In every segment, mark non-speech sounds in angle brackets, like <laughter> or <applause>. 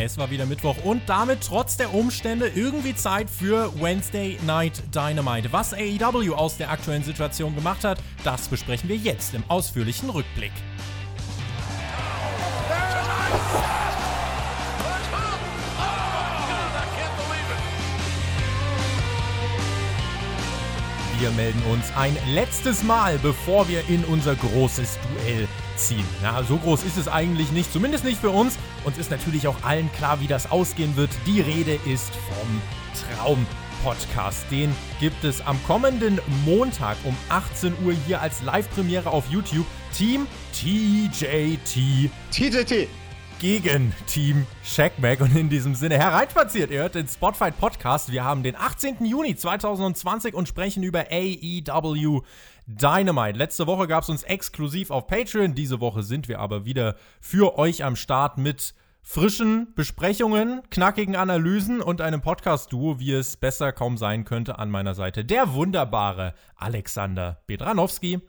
Es war wieder Mittwoch und damit trotz der Umstände irgendwie Zeit für Wednesday Night Dynamite. Was AEW aus der aktuellen Situation gemacht hat, das besprechen wir jetzt im ausführlichen Rückblick. Wir melden uns ein letztes Mal, bevor wir in unser großes Duell ziehen. Ja, so groß ist es eigentlich nicht, zumindest nicht für uns. Uns ist natürlich auch allen klar, wie das ausgehen wird. Die Rede ist vom Traum. Podcast. Den gibt es am kommenden Montag um 18 Uhr hier als Live-Premiere auf YouTube. Team TJT. TJT gegen Team Shackback. Und in diesem Sinne hereinspaziert. Ihr hört den Spotfight Podcast. Wir haben den 18. Juni 2020 und sprechen über AEW Dynamite. Letzte Woche gab es uns exklusiv auf Patreon. Diese Woche sind wir aber wieder für euch am Start mit frischen Besprechungen, knackigen Analysen und einem Podcast-Duo, wie es besser kaum sein könnte an meiner Seite. Der wunderbare Alexander Bedranowski.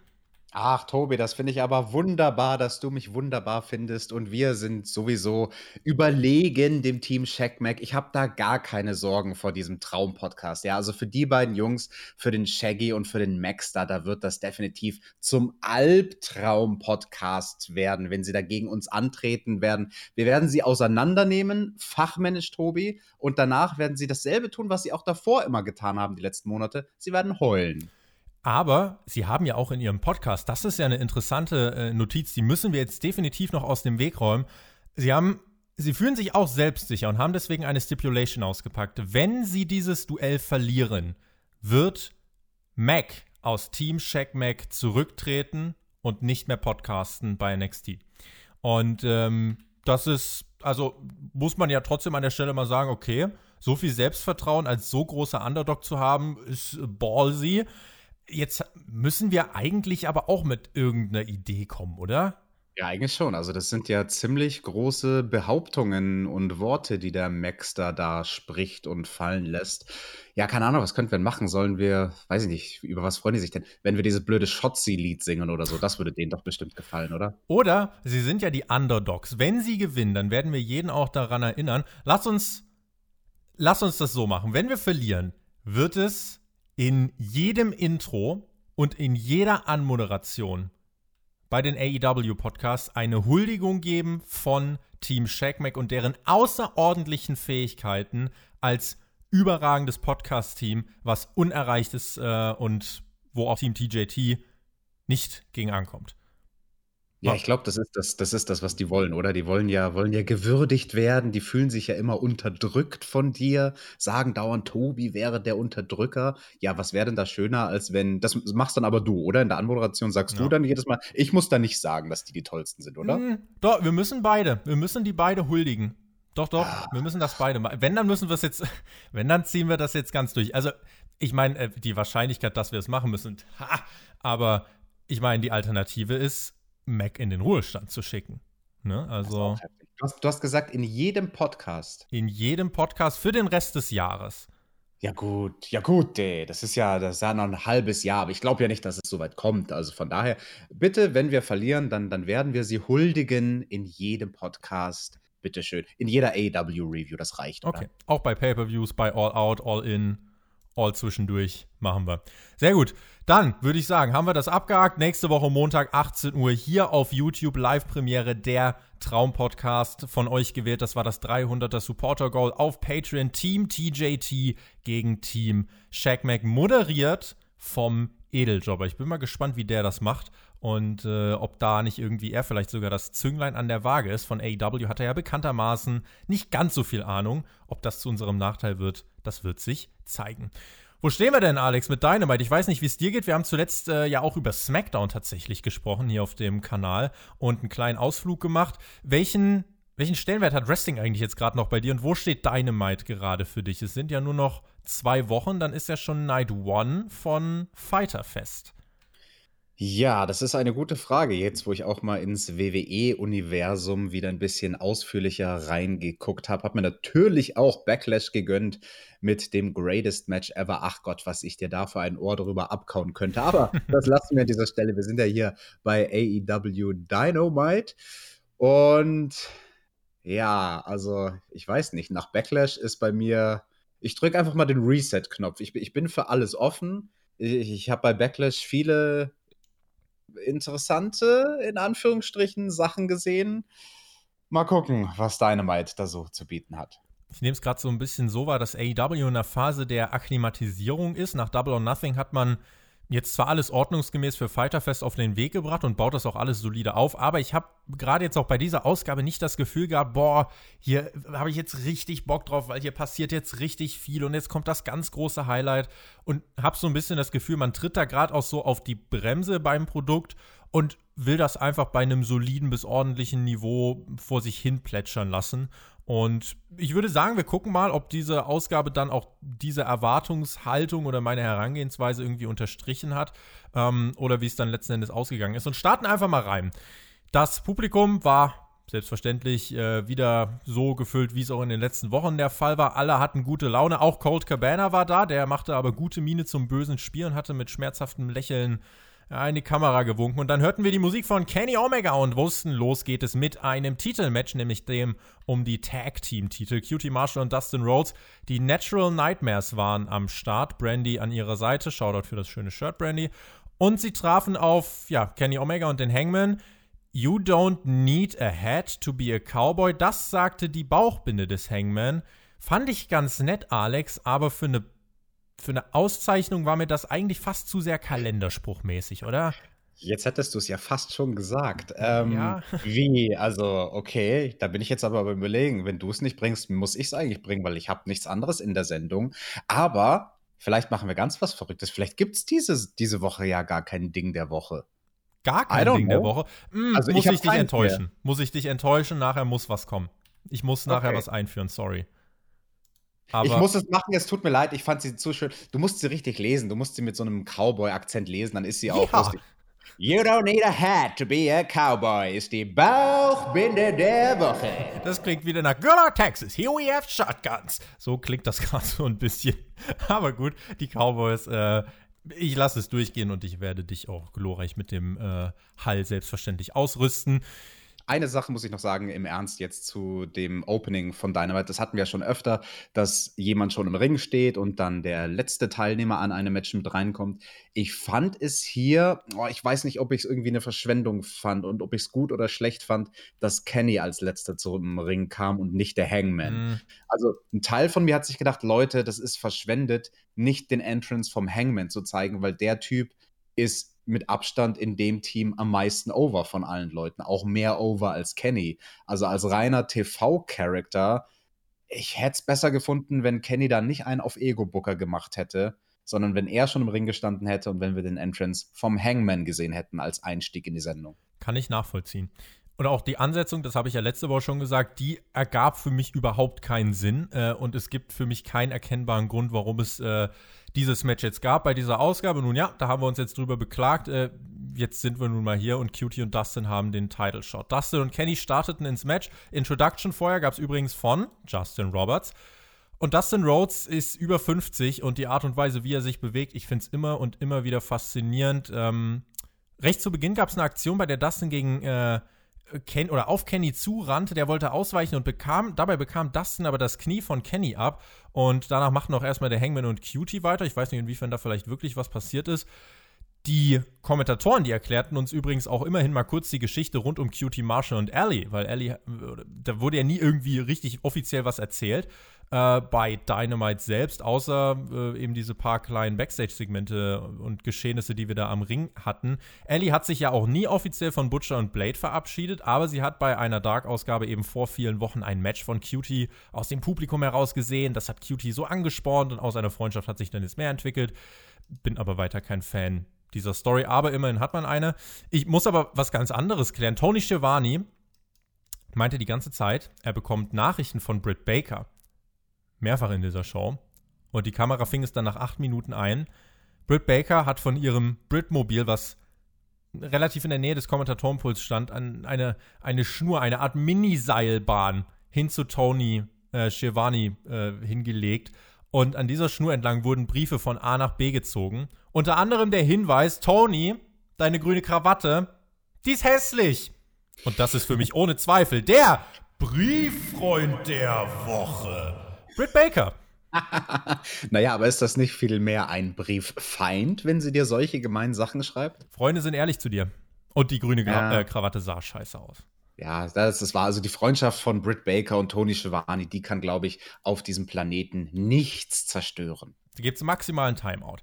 Ach, Tobi, das finde ich aber wunderbar, dass du mich wunderbar findest. Und wir sind sowieso überlegen dem Team Shackmack. Ich habe da gar keine Sorgen vor diesem Traum-Podcast. Ja, also für die beiden Jungs, für den Shaggy und für den Max da, da wird das definitiv zum Albtraum-Podcast werden, wenn sie dagegen uns antreten werden. Wir werden sie auseinandernehmen, fachmännisch, Tobi. Und danach werden sie dasselbe tun, was sie auch davor immer getan haben, die letzten Monate. Sie werden heulen. Aber Sie haben ja auch in Ihrem Podcast, das ist ja eine interessante äh, Notiz, die müssen wir jetzt definitiv noch aus dem Weg räumen. Sie haben, Sie fühlen sich auch selbstsicher und haben deswegen eine Stipulation ausgepackt. Wenn Sie dieses Duell verlieren, wird Mac aus Team Shack Mac zurücktreten und nicht mehr podcasten bei NXT. Und ähm, das ist, also muss man ja trotzdem an der Stelle mal sagen, okay, so viel Selbstvertrauen als so großer Underdog zu haben, ist ballsy. Jetzt müssen wir eigentlich aber auch mit irgendeiner Idee kommen, oder? Ja, eigentlich schon. Also das sind ja ziemlich große Behauptungen und Worte, die der Max da, da spricht und fallen lässt. Ja, keine Ahnung, was könnten wir machen? Sollen wir, weiß ich nicht, über was freuen die sich denn? Wenn wir dieses blöde Shotzi-Lied singen oder so, das würde denen doch bestimmt gefallen, oder? Oder sie sind ja die Underdogs. Wenn sie gewinnen, dann werden wir jeden auch daran erinnern. Lass uns, lass uns das so machen. Wenn wir verlieren, wird es in jedem Intro und in jeder Anmoderation bei den AEW-Podcasts eine Huldigung geben von Team Shackmack und deren außerordentlichen Fähigkeiten als überragendes Podcast-Team, was unerreicht ist äh, und wo auch Team TJT nicht gegen ankommt. Ja, ich glaube, das ist das das ist das, was die wollen, oder? Die wollen ja wollen ja gewürdigt werden, die fühlen sich ja immer unterdrückt von dir, sagen dauernd, Tobi wäre der Unterdrücker. Ja, was wäre denn da schöner, als wenn das machst dann aber du, oder? In der Anmoderation sagst du dann jedes Mal ich muss da nicht sagen, dass die die Tollsten sind, oder? Hm, doch, wir müssen beide wir müssen die beide huldigen. Doch, doch, ah. wir müssen das beide machen. Wenn, dann müssen wir es jetzt <laughs> wenn, dann ziehen wir das jetzt ganz durch. Also, ich meine, äh, die Wahrscheinlichkeit, dass wir es machen müssen, <laughs> ha, aber ich meine, die Alternative ist Mac in den Ruhestand zu schicken. Ne? Also. Du hast, du hast gesagt, in jedem Podcast. In jedem Podcast für den Rest des Jahres. Ja, gut, ja, gut, ey. das ist ja, das ist ja noch ein halbes Jahr, aber ich glaube ja nicht, dass es so weit kommt. Also von daher, bitte, wenn wir verlieren, dann, dann werden wir sie huldigen in jedem Podcast. Bitteschön. In jeder AW-Review, das reicht. Oder? Okay. Auch bei Pay-Per-Views, bei All Out, All In all zwischendurch machen wir. Sehr gut. Dann würde ich sagen, haben wir das abgehakt. Nächste Woche Montag 18 Uhr hier auf YouTube Live-Premiere der Traumpodcast von euch gewählt. Das war das 300er Supporter Goal auf Patreon. Team TJT gegen Team Shackmack moderiert vom Edeljobber. Ich bin mal gespannt, wie der das macht und äh, ob da nicht irgendwie er vielleicht sogar das Zünglein an der Waage ist. Von AEW hat er ja bekanntermaßen nicht ganz so viel Ahnung. Ob das zu unserem Nachteil wird, das wird sich zeigen. Wo stehen wir denn, Alex, mit Dynamite? Ich weiß nicht, wie es dir geht. Wir haben zuletzt äh, ja auch über SmackDown tatsächlich gesprochen hier auf dem Kanal und einen kleinen Ausflug gemacht. Welchen, welchen Stellenwert hat Wrestling eigentlich jetzt gerade noch bei dir und wo steht Dynamite gerade für dich? Es sind ja nur noch zwei Wochen, dann ist ja schon Night One von Fighter Fest. Ja, das ist eine gute Frage. Jetzt, wo ich auch mal ins WWE-Universum wieder ein bisschen ausführlicher reingeguckt habe, habe mir natürlich auch Backlash gegönnt mit dem Greatest Match Ever. Ach Gott, was ich dir da für ein Ohr drüber abkauen könnte. Aber <laughs> das lassen wir an dieser Stelle. Wir sind ja hier bei AEW Dynamite. Und Ja, also ich weiß nicht. Nach Backlash ist bei mir. Ich drücke einfach mal den Reset-Knopf. Ich, ich, bin für alles offen. Ich, ich habe bei Backlash viele interessante, in Anführungsstrichen, Sachen gesehen. Mal gucken, was Dynamite da so zu bieten hat. Ich nehme es gerade so ein bisschen so wahr, dass AEW in einer Phase der Akklimatisierung ist. Nach Double or Nothing hat man jetzt zwar alles ordnungsgemäß für Fighterfest auf den Weg gebracht und baut das auch alles solide auf, aber ich habe gerade jetzt auch bei dieser Ausgabe nicht das Gefühl gehabt, boah, hier habe ich jetzt richtig Bock drauf, weil hier passiert jetzt richtig viel und jetzt kommt das ganz große Highlight und habe so ein bisschen das Gefühl, man tritt da gerade auch so auf die Bremse beim Produkt und will das einfach bei einem soliden bis ordentlichen Niveau vor sich hin plätschern lassen. Und ich würde sagen, wir gucken mal, ob diese Ausgabe dann auch diese Erwartungshaltung oder meine Herangehensweise irgendwie unterstrichen hat ähm, oder wie es dann letzten Endes ausgegangen ist. Und starten einfach mal rein. Das Publikum war selbstverständlich äh, wieder so gefüllt, wie es auch in den letzten Wochen der Fall war. Alle hatten gute Laune. Auch Colt Cabana war da. Der machte aber gute Miene zum bösen Spiel und hatte mit schmerzhaftem Lächeln in die Kamera gewunken. Und dann hörten wir die Musik von Kenny Omega und wussten, los geht es mit einem Titelmatch, nämlich dem um die Tag-Team-Titel. Cutie Marshall und Dustin Rhodes. Die Natural Nightmares waren am Start. Brandy an ihrer Seite. Shoutout für das schöne Shirt, Brandy. Und sie trafen auf, ja, Kenny Omega und den Hangman. You don't need a hat to be a cowboy. Das sagte die Bauchbinde des Hangman. Fand ich ganz nett, Alex, aber für eine für eine Auszeichnung war mir das eigentlich fast zu sehr kalenderspruchmäßig, oder? Jetzt hättest du es ja fast schon gesagt. Ähm, ja. Wie? Also, okay, da bin ich jetzt aber beim Überlegen. Wenn du es nicht bringst, muss ich es eigentlich bringen, weil ich habe nichts anderes in der Sendung. Aber vielleicht machen wir ganz was Verrücktes. Vielleicht gibt es diese, diese Woche ja gar kein Ding der Woche. Gar kein Ding know. der Woche? Hm, also muss ich, ich dich enttäuschen. Mehr. Muss ich dich enttäuschen? Nachher muss was kommen. Ich muss nachher okay. was einführen, sorry. Aber ich muss es machen, es tut mir leid, ich fand sie zu schön. Du musst sie richtig lesen, du musst sie mit so einem Cowboy-Akzent lesen, dann ist sie auch ja. lustig. You don't need a hat to be a cowboy, ist die Bauchbinde der Woche. Das klingt wieder nach Good Texas. Here we have shotguns. So klingt das <laughs> gerade so ein bisschen. Aber gut, die Cowboys, äh, ich lasse es durchgehen und ich werde dich auch glorreich mit dem äh, Hall selbstverständlich ausrüsten eine Sache muss ich noch sagen, im Ernst jetzt zu dem Opening von Dynamite. Das hatten wir ja schon öfter, dass jemand schon im Ring steht und dann der letzte Teilnehmer an einem Match mit reinkommt. Ich fand es hier, oh, ich weiß nicht, ob ich es irgendwie eine Verschwendung fand und ob ich es gut oder schlecht fand, dass Kenny als letzter zum Ring kam und nicht der Hangman. Mhm. Also ein Teil von mir hat sich gedacht, Leute, das ist verschwendet, nicht den Entrance vom Hangman zu zeigen, weil der Typ ist mit Abstand in dem Team am meisten over von allen Leuten. Auch mehr over als Kenny. Also als reiner TV-Charakter, ich hätte es besser gefunden, wenn Kenny da nicht einen auf Ego-Booker gemacht hätte, sondern wenn er schon im Ring gestanden hätte und wenn wir den Entrance vom Hangman gesehen hätten als Einstieg in die Sendung. Kann ich nachvollziehen. Und auch die Ansetzung, das habe ich ja letzte Woche schon gesagt, die ergab für mich überhaupt keinen Sinn. Äh, und es gibt für mich keinen erkennbaren Grund, warum es äh, dieses Match jetzt gab bei dieser Ausgabe. Nun ja, da haben wir uns jetzt drüber beklagt. Äh, jetzt sind wir nun mal hier und Cutie und Dustin haben den Title Shot. Dustin und Kenny starteten ins Match. Introduction vorher gab es übrigens von Justin Roberts. Und Dustin Rhodes ist über 50 und die Art und Weise, wie er sich bewegt, ich finde es immer und immer wieder faszinierend. Ähm, recht zu Beginn gab es eine Aktion, bei der Dustin gegen äh, Ken oder auf Kenny zurannte, der wollte ausweichen und bekam, dabei bekam Dustin aber das Knie von Kenny ab und danach machten auch erstmal der Hangman und Cutie weiter. Ich weiß nicht, inwiefern da vielleicht wirklich was passiert ist. Die Kommentatoren, die erklärten uns übrigens auch immerhin mal kurz die Geschichte rund um Cutie Marshall und Ellie, weil Ellie, da wurde ja nie irgendwie richtig offiziell was erzählt äh, bei Dynamite selbst, außer äh, eben diese paar kleinen Backstage-Segmente und Geschehnisse, die wir da am Ring hatten. Ellie hat sich ja auch nie offiziell von Butcher und Blade verabschiedet, aber sie hat bei einer Dark-Ausgabe eben vor vielen Wochen ein Match von Cutie aus dem Publikum heraus gesehen. Das hat Cutie so angespornt und aus einer Freundschaft hat sich dann jetzt mehr entwickelt. Bin aber weiter kein Fan dieser Story, aber immerhin hat man eine. Ich muss aber was ganz anderes klären. Tony Schiavone meinte die ganze Zeit, er bekommt Nachrichten von Britt Baker mehrfach in dieser Show. Und die Kamera fing es dann nach acht Minuten ein. Britt Baker hat von ihrem Britmobil, was relativ in der Nähe des Kommentatorenpuls stand, an eine, eine Schnur, eine Art Miniseilbahn hin zu Tony äh, Schiavone äh, hingelegt. Und an dieser Schnur entlang wurden Briefe von A nach B gezogen. Unter anderem der Hinweis: Tony, deine grüne Krawatte, die ist hässlich. Und das ist für mich ohne Zweifel der Brieffreund der Woche. Britt Baker. <laughs> naja, aber ist das nicht viel mehr ein Brieffeind, wenn sie dir solche gemeinen Sachen schreibt? Freunde sind ehrlich zu dir. Und die grüne Gra ja. äh, Krawatte sah scheiße aus. Ja, das, das war also die Freundschaft von Britt Baker und Tony Schiavone, die kann, glaube ich, auf diesem Planeten nichts zerstören. Da gibt es maximalen Timeout.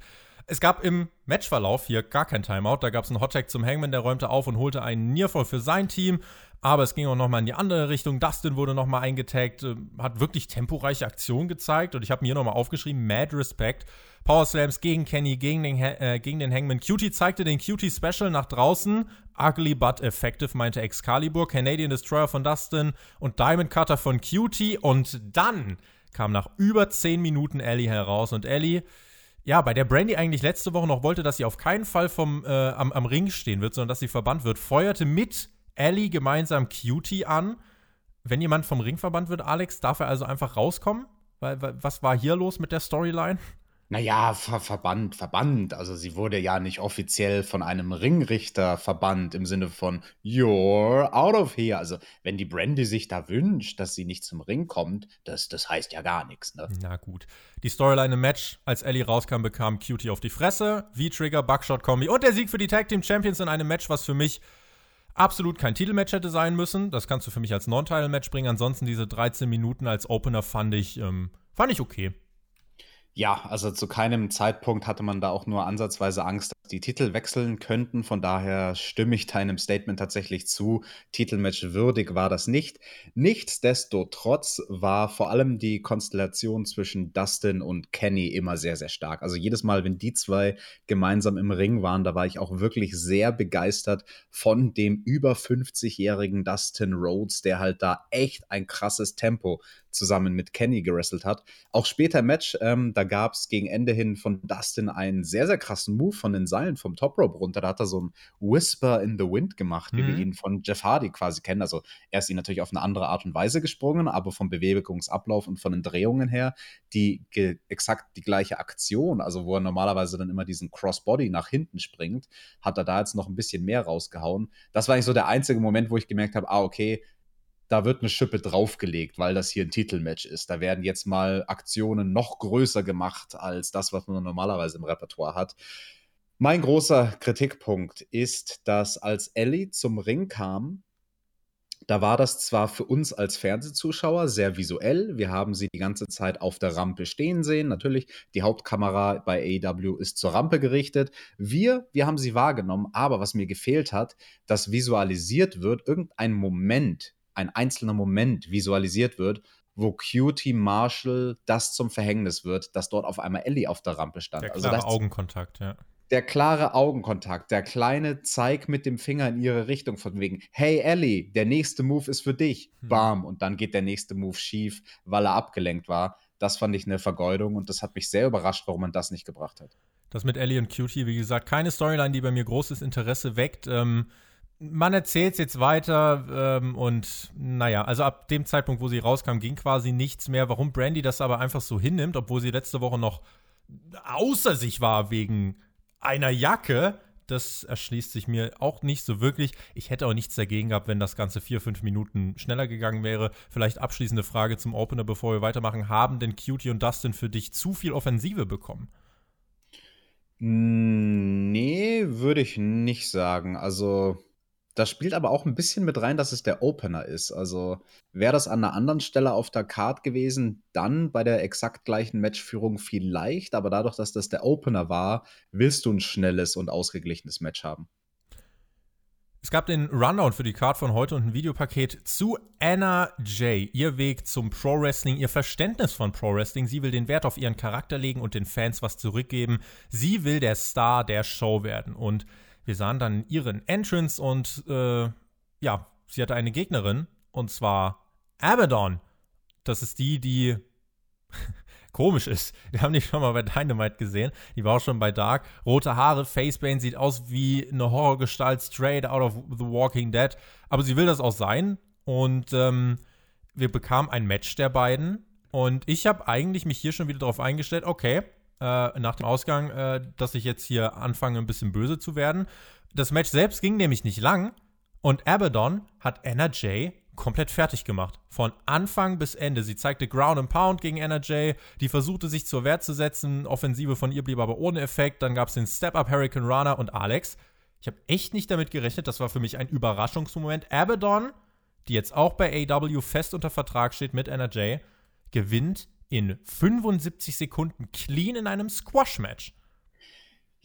Es gab im Matchverlauf hier gar kein Timeout. Da gab es einen Hottag zum Hangman, der räumte auf und holte einen Nearfall für sein Team. Aber es ging auch nochmal in die andere Richtung. Dustin wurde nochmal eingetaggt, äh, hat wirklich temporeiche Aktionen gezeigt. Und ich habe mir hier nochmal aufgeschrieben: Mad Respect. Power Slams gegen Kenny, gegen den, äh, gegen den Hangman. Cutie zeigte den Cutie Special nach draußen. Ugly but effective, meinte Excalibur. Canadian Destroyer von Dustin und Diamond Cutter von Cutie. Und dann kam nach über 10 Minuten Ellie heraus. Und Ellie ja, bei der Brandy eigentlich letzte Woche noch wollte, dass sie auf keinen Fall vom, äh, am, am Ring stehen wird, sondern dass sie verbannt wird, feuerte mit Ellie gemeinsam Cutie an. Wenn jemand vom Ring verbannt wird, Alex, darf er also einfach rauskommen? Weil, was war hier los mit der Storyline? Naja, ver verbannt, verbannt. Also sie wurde ja nicht offiziell von einem Ringrichter verbannt im Sinne von You're out of here. Also wenn die Brandy sich da wünscht, dass sie nicht zum Ring kommt, das, das heißt ja gar nichts. Ne? Na gut. Die Storyline im Match, als Ellie rauskam, bekam Cutie auf die Fresse, V-Trigger, Buckshot-Kombi und der Sieg für die Tag Team Champions in einem Match, was für mich absolut kein Titelmatch hätte sein müssen. Das kannst du für mich als Non-Title-Match bringen. Ansonsten diese 13 Minuten als Opener fand ich, ähm, fand ich okay. Ja, also zu keinem Zeitpunkt hatte man da auch nur ansatzweise Angst, dass die Titel wechseln könnten. Von daher stimme ich deinem Statement tatsächlich zu. Titelmatch würdig war das nicht. Nichtsdestotrotz war vor allem die Konstellation zwischen Dustin und Kenny immer sehr, sehr stark. Also jedes Mal, wenn die zwei gemeinsam im Ring waren, da war ich auch wirklich sehr begeistert von dem über 50-jährigen Dustin Rhodes, der halt da echt ein krasses Tempo zusammen mit Kenny gerestelt hat. Auch später im Match, ähm, da gab es gegen Ende hin von Dustin einen sehr, sehr krassen Move von den Seilen vom Top Rope runter. Da hat er so ein Whisper in the Wind gemacht, wie mhm. wir ihn von Jeff Hardy quasi kennen. Also er ist ihn natürlich auf eine andere Art und Weise gesprungen, aber vom Bewegungsablauf und von den Drehungen her die exakt die gleiche Aktion, also wo er normalerweise dann immer diesen Crossbody nach hinten springt, hat er da jetzt noch ein bisschen mehr rausgehauen. Das war eigentlich so der einzige Moment, wo ich gemerkt habe, ah, okay, da wird eine Schippe draufgelegt, weil das hier ein Titelmatch ist. Da werden jetzt mal Aktionen noch größer gemacht als das, was man normalerweise im Repertoire hat. Mein großer Kritikpunkt ist, dass als Ellie zum Ring kam, da war das zwar für uns als Fernsehzuschauer sehr visuell. Wir haben sie die ganze Zeit auf der Rampe stehen sehen. Natürlich, die Hauptkamera bei AEW ist zur Rampe gerichtet. Wir, wir haben sie wahrgenommen. Aber was mir gefehlt hat, dass visualisiert wird, irgendein Moment, ein einzelner Moment visualisiert wird, wo Cutie Marshall das zum Verhängnis wird, dass dort auf einmal Ellie auf der Rampe stand. Der also klare also Augenkontakt, ja. Der klare Augenkontakt, der kleine Zeig mit dem Finger in ihre Richtung von wegen, hey Ellie, der nächste Move ist für dich. Hm. Bam. Und dann geht der nächste Move schief, weil er abgelenkt war. Das fand ich eine Vergeudung und das hat mich sehr überrascht, warum man das nicht gebracht hat. Das mit Ellie und Cutie, wie gesagt, keine Storyline, die bei mir großes Interesse weckt. Ähm, man erzählt es jetzt weiter ähm, und naja, also ab dem Zeitpunkt, wo sie rauskam, ging quasi nichts mehr. Warum Brandy das aber einfach so hinnimmt, obwohl sie letzte Woche noch außer sich war wegen einer Jacke, das erschließt sich mir auch nicht so wirklich. Ich hätte auch nichts dagegen gehabt, wenn das Ganze vier, fünf Minuten schneller gegangen wäre. Vielleicht abschließende Frage zum Opener, bevor wir weitermachen. Haben denn Cutie und Dustin für dich zu viel Offensive bekommen? Nee, würde ich nicht sagen. Also das spielt aber auch ein bisschen mit rein, dass es der Opener ist. Also wäre das an einer anderen Stelle auf der Card gewesen, dann bei der exakt gleichen Matchführung vielleicht. Aber dadurch, dass das der Opener war, willst du ein schnelles und ausgeglichenes Match haben. Es gab den Rundown für die Card von heute und ein Videopaket zu Anna Jay. Ihr Weg zum Pro Wrestling, ihr Verständnis von Pro Wrestling. Sie will den Wert auf ihren Charakter legen und den Fans was zurückgeben. Sie will der Star der Show werden. Und wir sahen dann ihren Entrance und äh, ja, sie hatte eine Gegnerin und zwar Abaddon. Das ist die, die <laughs> komisch ist. Wir haben die schon mal bei Dynamite gesehen. Die war auch schon bei Dark. Rote Haare, Facebane, sieht aus wie eine Horrorgestalt straight out of The Walking Dead. Aber sie will das auch sein. Und ähm, wir bekamen ein Match der beiden. Und ich habe eigentlich mich hier schon wieder darauf eingestellt, okay, äh, nach dem Ausgang, äh, dass ich jetzt hier anfange, ein bisschen böse zu werden. Das Match selbst ging nämlich nicht lang und Abaddon hat Anna Jay komplett fertig gemacht. Von Anfang bis Ende. Sie zeigte Ground and Pound gegen NRJ, die versuchte sich zur Wehr zu setzen. Offensive von ihr blieb aber ohne Effekt. Dann gab es den Step-Up Hurricane Runner und Alex. Ich habe echt nicht damit gerechnet. Das war für mich ein Überraschungsmoment. Abaddon, die jetzt auch bei AW fest unter Vertrag steht mit NRJ, gewinnt in 75 Sekunden clean in einem Squash-Match.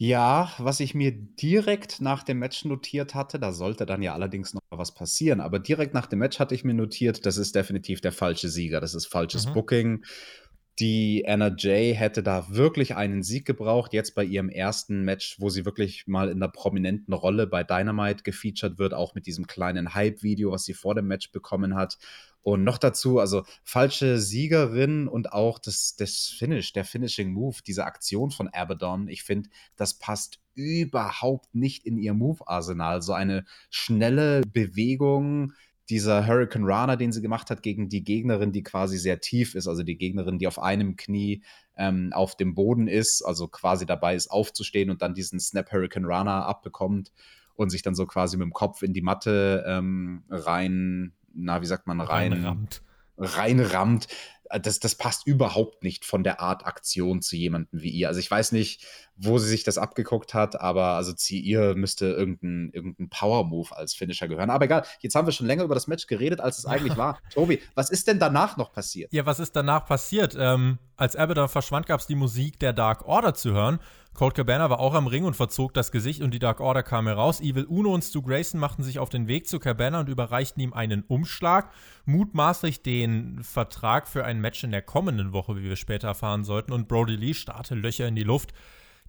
Ja, was ich mir direkt nach dem Match notiert hatte, da sollte dann ja allerdings noch was passieren, aber direkt nach dem Match hatte ich mir notiert, das ist definitiv der falsche Sieger, das ist falsches mhm. Booking. Die Anna Jay hätte da wirklich einen Sieg gebraucht, jetzt bei ihrem ersten Match, wo sie wirklich mal in einer prominenten Rolle bei Dynamite gefeatured wird, auch mit diesem kleinen Hype-Video, was sie vor dem Match bekommen hat. Und noch dazu, also falsche Siegerin und auch das, das Finish, der Finishing Move, diese Aktion von Abaddon, ich finde, das passt überhaupt nicht in ihr Move-Arsenal. So eine schnelle Bewegung, dieser Hurricane Runner, den sie gemacht hat gegen die Gegnerin, die quasi sehr tief ist, also die Gegnerin, die auf einem Knie ähm, auf dem Boden ist, also quasi dabei ist aufzustehen und dann diesen Snap Hurricane Runner abbekommt und sich dann so quasi mit dem Kopf in die Matte ähm, rein na, wie sagt man, rein, reinrammt. reinrammt. Das, das passt überhaupt nicht von der Art Aktion zu jemandem wie ihr. Also ich weiß nicht, wo sie sich das abgeguckt hat, aber also zu ihr müsste irgendein, irgendein Power-Move als Finisher gehören. Aber egal, jetzt haben wir schon länger über das Match geredet, als es eigentlich <laughs> war. Tobi, was ist denn danach noch passiert? Ja, was ist danach passiert? Ähm, als Abaddon verschwand, gab es die Musik der Dark Order zu hören. Colt Cabana war auch am Ring und verzog das Gesicht und die Dark Order kam heraus. Evil Uno und Stu Grayson machten sich auf den Weg zu Cabana und überreichten ihm einen Umschlag, mutmaßlich den Vertrag für ein Match in der kommenden Woche, wie wir später erfahren sollten. Und Brody Lee starrte Löcher in die Luft.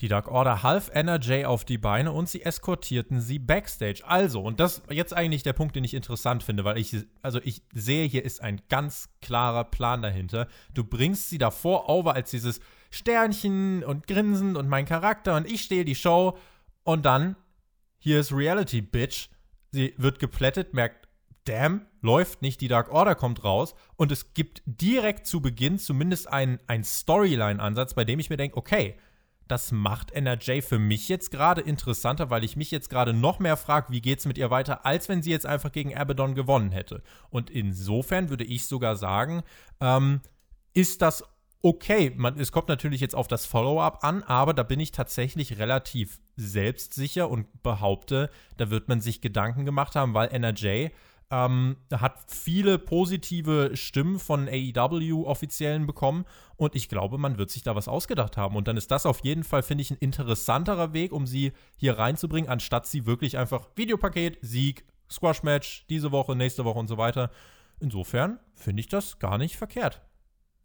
Die Dark Order half NRJ auf die Beine und sie eskortierten sie backstage. Also, und das jetzt eigentlich der Punkt, den ich interessant finde, weil ich, also ich sehe, hier ist ein ganz klarer Plan dahinter. Du bringst sie davor over als dieses Sternchen und Grinsen und mein Charakter und ich stehe die Show und dann, hier ist Reality, Bitch. Sie wird geplättet, merkt, damn, läuft nicht, die Dark Order kommt raus und es gibt direkt zu Beginn zumindest einen, Storyline-Ansatz, bei dem ich mir denke, okay, das macht NRJ für mich jetzt gerade interessanter, weil ich mich jetzt gerade noch mehr frage, wie geht es mit ihr weiter, als wenn sie jetzt einfach gegen Abaddon gewonnen hätte. Und insofern würde ich sogar sagen, ähm, ist das okay, man, es kommt natürlich jetzt auf das Follow-up an, aber da bin ich tatsächlich relativ selbstsicher und behaupte, da wird man sich Gedanken gemacht haben, weil NRJ ähm, hat viele positive Stimmen von AEW-Offiziellen bekommen und ich glaube, man wird sich da was ausgedacht haben. Und dann ist das auf jeden Fall, finde ich, ein interessanterer Weg, um sie hier reinzubringen, anstatt sie wirklich einfach Videopaket, Sieg, Squash-Match, diese Woche, nächste Woche und so weiter. Insofern finde ich das gar nicht verkehrt.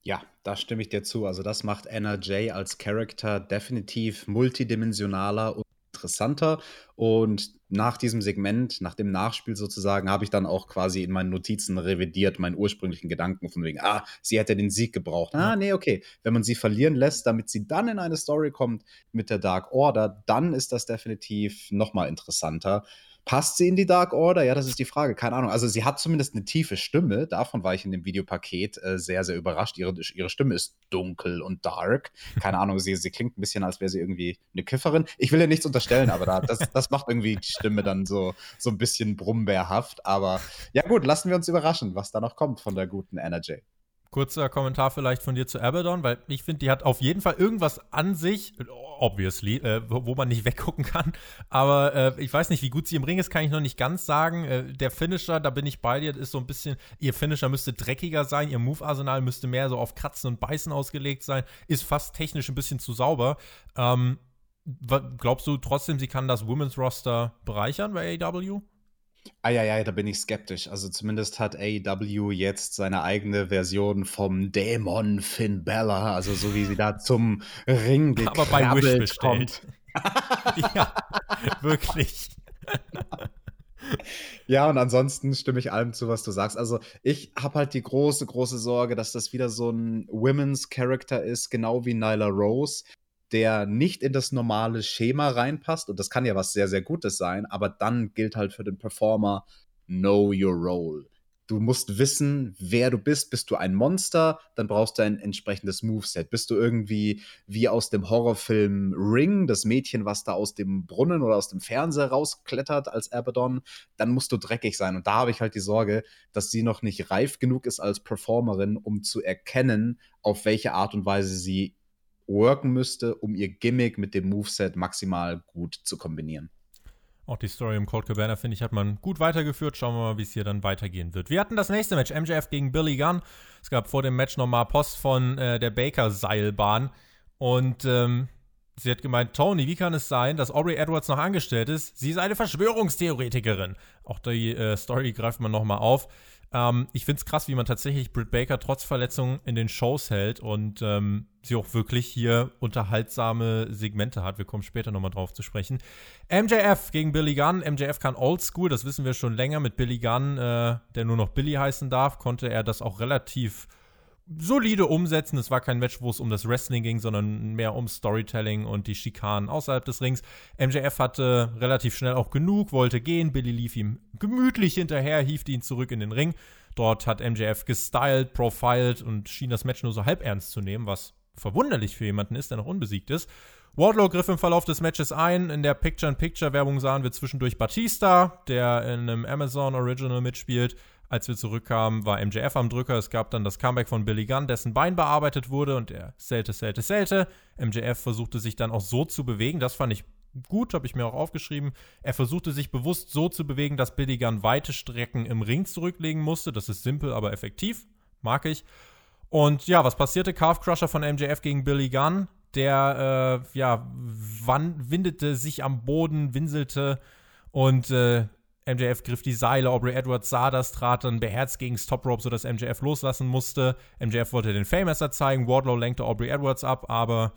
Ja, da stimme ich dir zu. Also das macht NRJ als Charakter definitiv multidimensionaler und interessanter. Und nach diesem Segment, nach dem Nachspiel sozusagen, habe ich dann auch quasi in meinen Notizen revidiert, meinen ursprünglichen Gedanken von wegen, ah, sie hätte den Sieg gebraucht. Ah, nee, okay. Wenn man sie verlieren lässt, damit sie dann in eine Story kommt mit der Dark Order, dann ist das definitiv nochmal interessanter. Passt sie in die Dark Order? Ja, das ist die Frage. Keine Ahnung. Also sie hat zumindest eine tiefe Stimme. Davon war ich in dem Videopaket äh, sehr, sehr überrascht. Ihre, ihre Stimme ist dunkel und dark. Keine <laughs> Ahnung, sie, sie klingt ein bisschen, als wäre sie irgendwie eine Kifferin. Ich will ihr nichts unterstellen, aber da, das, das macht irgendwie die Stimme dann so, so ein bisschen brummbärhaft. Aber ja gut, lassen wir uns überraschen, was da noch kommt von der guten Energy. Kurzer Kommentar vielleicht von dir zu Abaddon, weil ich finde, die hat auf jeden Fall irgendwas an sich, obviously, äh, wo man nicht <laughs> weggucken kann. Aber äh, ich weiß nicht, wie gut sie im Ring ist, kann ich noch nicht ganz sagen. Äh, der Finisher, da bin ich bei dir, ist so ein bisschen, ihr Finisher müsste dreckiger sein, ihr Move-Arsenal müsste mehr so auf Kratzen und Beißen ausgelegt sein, ist fast technisch ein bisschen zu sauber. Ähm, glaubst du trotzdem, sie kann das Women's Roster bereichern bei AEW? Eieiei, da bin ich skeptisch. Also zumindest hat AEW jetzt seine eigene Version vom Dämon Finn Bella, also so wie sie da zum Ring Aber bei Wish bestellt. <laughs> ja, wirklich. Ja, und ansonsten stimme ich allem zu, was du sagst. Also, ich habe halt die große, große Sorge, dass das wieder so ein Women's Character ist, genau wie Nyla Rose, der nicht in das normale Schema reinpasst. Und das kann ja was sehr, sehr Gutes sein, aber dann gilt halt für den Performer Know Your Role. Du musst wissen, wer du bist. Bist du ein Monster, dann brauchst du ein entsprechendes Moveset. Bist du irgendwie wie aus dem Horrorfilm Ring, das Mädchen, was da aus dem Brunnen oder aus dem Fernseher rausklettert als Abaddon, dann musst du dreckig sein. Und da habe ich halt die Sorge, dass sie noch nicht reif genug ist als Performerin, um zu erkennen, auf welche Art und Weise sie worken müsste, um ihr Gimmick mit dem Moveset maximal gut zu kombinieren. Auch die Story um Cold Cabana, finde ich, hat man gut weitergeführt. Schauen wir mal, wie es hier dann weitergehen wird. Wir hatten das nächste Match, MJF gegen Billy Gunn. Es gab vor dem Match nochmal Post von äh, der Baker-Seilbahn. Und ähm, sie hat gemeint, Tony, wie kann es sein, dass Aubrey Edwards noch angestellt ist? Sie ist eine Verschwörungstheoretikerin. Auch die äh, Story greift man nochmal auf. Ähm, ich finde es krass, wie man tatsächlich Britt Baker trotz Verletzung in den Shows hält und ähm, sie auch wirklich hier unterhaltsame Segmente hat. Wir kommen später nochmal drauf zu sprechen. MJF gegen Billy Gunn. MJF kann Oldschool, das wissen wir schon länger. Mit Billy Gunn, äh, der nur noch Billy heißen darf, konnte er das auch relativ solide umsetzen. Es war kein Match, wo es um das Wrestling ging, sondern mehr um Storytelling und die Schikanen außerhalb des Rings. MJF hatte relativ schnell auch genug, wollte gehen. Billy lief ihm gemütlich hinterher, hiefte ihn zurück in den Ring. Dort hat MJF gestylt, profiled und schien das Match nur so halb ernst zu nehmen, was verwunderlich für jemanden ist, der noch unbesiegt ist. Wardlow griff im Verlauf des Matches ein. In der Picture-in-Picture-Werbung sahen wir zwischendurch Batista, der in einem Amazon Original mitspielt. Als wir zurückkamen, war MJF am Drücker. Es gab dann das Comeback von Billy Gunn, dessen Bein bearbeitet wurde und er zählte, zählte, zählte. MJF versuchte sich dann auch so zu bewegen. Das fand ich gut, habe ich mir auch aufgeschrieben. Er versuchte sich bewusst so zu bewegen, dass Billy Gunn weite Strecken im Ring zurücklegen musste. Das ist simpel, aber effektiv. Mag ich. Und ja, was passierte? Calf Crusher von MJF gegen Billy Gunn. Der, äh, ja, windete sich am Boden, winselte und äh, MJF griff die Seile, Aubrey Edwards sah das, trat dann beherzt gegen Top Rope, sodass MJF loslassen musste. MJF wollte den Famouser zeigen, Wardlow lenkte Aubrey Edwards ab, aber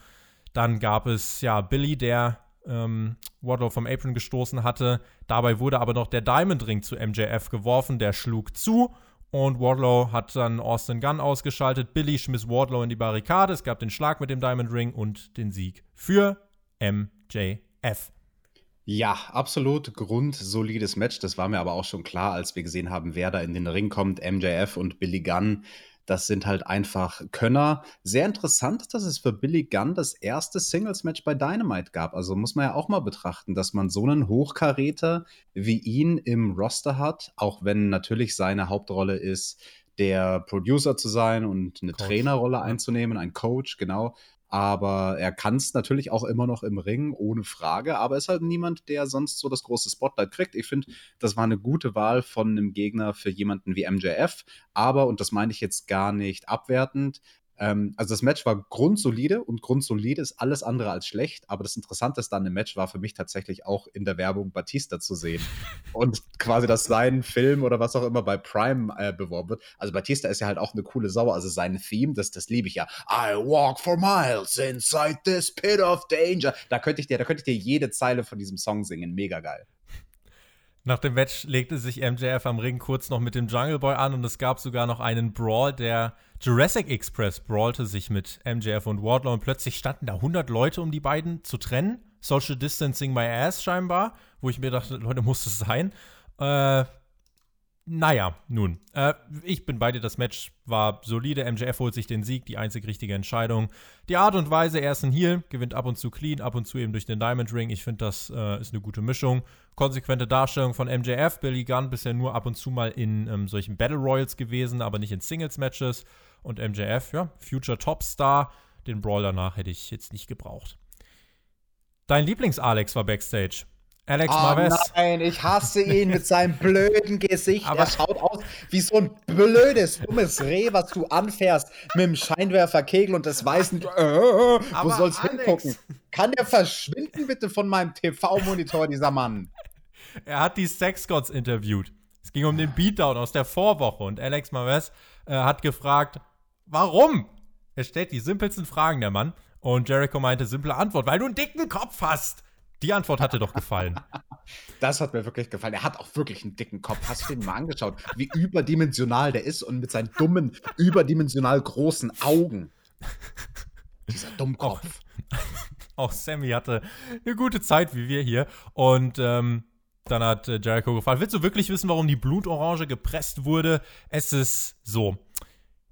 dann gab es ja Billy, der ähm, Wardlow vom Apron gestoßen hatte. Dabei wurde aber noch der Diamond Ring zu MJF geworfen, der schlug zu und Wardlow hat dann Austin Gunn ausgeschaltet. Billy schmiss Wardlow in die Barrikade. Es gab den Schlag mit dem Diamond Ring und den Sieg für MJF. Ja, absolut grundsolides Match. Das war mir aber auch schon klar, als wir gesehen haben, wer da in den Ring kommt. MJF und Billy Gunn. Das sind halt einfach Könner. Sehr interessant, dass es für Billy Gunn das erste Singles-Match bei Dynamite gab. Also muss man ja auch mal betrachten, dass man so einen Hochkaräter wie ihn im Roster hat, auch wenn natürlich seine Hauptrolle ist, der Producer zu sein und eine Coach. Trainerrolle einzunehmen, ein Coach, genau. Aber er kann es natürlich auch immer noch im Ring, ohne Frage. Aber ist halt niemand, der sonst so das große Spotlight kriegt. Ich finde, das war eine gute Wahl von einem Gegner für jemanden wie MJF. Aber, und das meine ich jetzt gar nicht abwertend, ähm, also das Match war grundsolide und grundsolide ist alles andere als schlecht, aber das Interessanteste an dem Match war für mich tatsächlich auch in der Werbung Batista zu sehen <laughs> und quasi, dass sein Film oder was auch immer bei Prime äh, beworben wird. Also Batista ist ja halt auch eine coole Sau, also sein Theme, das, das liebe ich ja. I walk for miles inside this pit of danger. Da könnte ich dir, da könnte ich dir jede Zeile von diesem Song singen, mega geil. Nach dem Match legte sich MJF am Ring kurz noch mit dem Jungle Boy an und es gab sogar noch einen Brawl, der Jurassic Express brawlte sich mit MJF und Wardlow und plötzlich standen da 100 Leute, um die beiden zu trennen. Social Distancing my ass scheinbar, wo ich mir dachte, Leute, muss es sein. Äh, naja, nun. Äh, ich bin bei dir. Das Match war solide. MJF holt sich den Sieg, die einzig richtige Entscheidung. Die Art und Weise, er ist ein Heal, gewinnt ab und zu clean, ab und zu eben durch den Diamond Ring. Ich finde, das äh, ist eine gute Mischung. Konsequente Darstellung von MJF. Billy Gunn bisher nur ab und zu mal in ähm, solchen Battle Royals gewesen, aber nicht in Singles-Matches. Und MJF, ja, Future Topstar. Den Brawl danach hätte ich jetzt nicht gebraucht. Dein Lieblings-Alex war Backstage. Alex oh, Marves. Nein, ich hasse ihn mit seinem blöden Gesicht. Aber er schaut aus wie so ein blödes, dummes Reh, was du anfährst mit dem Scheinwerferkegel und das weiß nicht, äh, wo soll's Alex. hingucken? Kann der verschwinden bitte von meinem TV-Monitor, dieser Mann? Er hat die Sex Gods interviewt. Es ging um den Beatdown aus der Vorwoche und Alex Marves äh, hat gefragt, warum? Er stellt die simpelsten Fragen, der Mann. Und Jericho meinte, simple Antwort, weil du einen dicken Kopf hast. Die Antwort hatte doch gefallen. <laughs> Das hat mir wirklich gefallen. Er hat auch wirklich einen dicken Kopf. Hast du den mal angeschaut, wie überdimensional der ist und mit seinen dummen, überdimensional großen Augen. Dieser Dummkopf. Auch, auch Sammy hatte eine gute Zeit wie wir hier. Und ähm, Dann hat äh, Jericho gefragt, willst du wirklich wissen, warum die Blutorange gepresst wurde? Es ist so.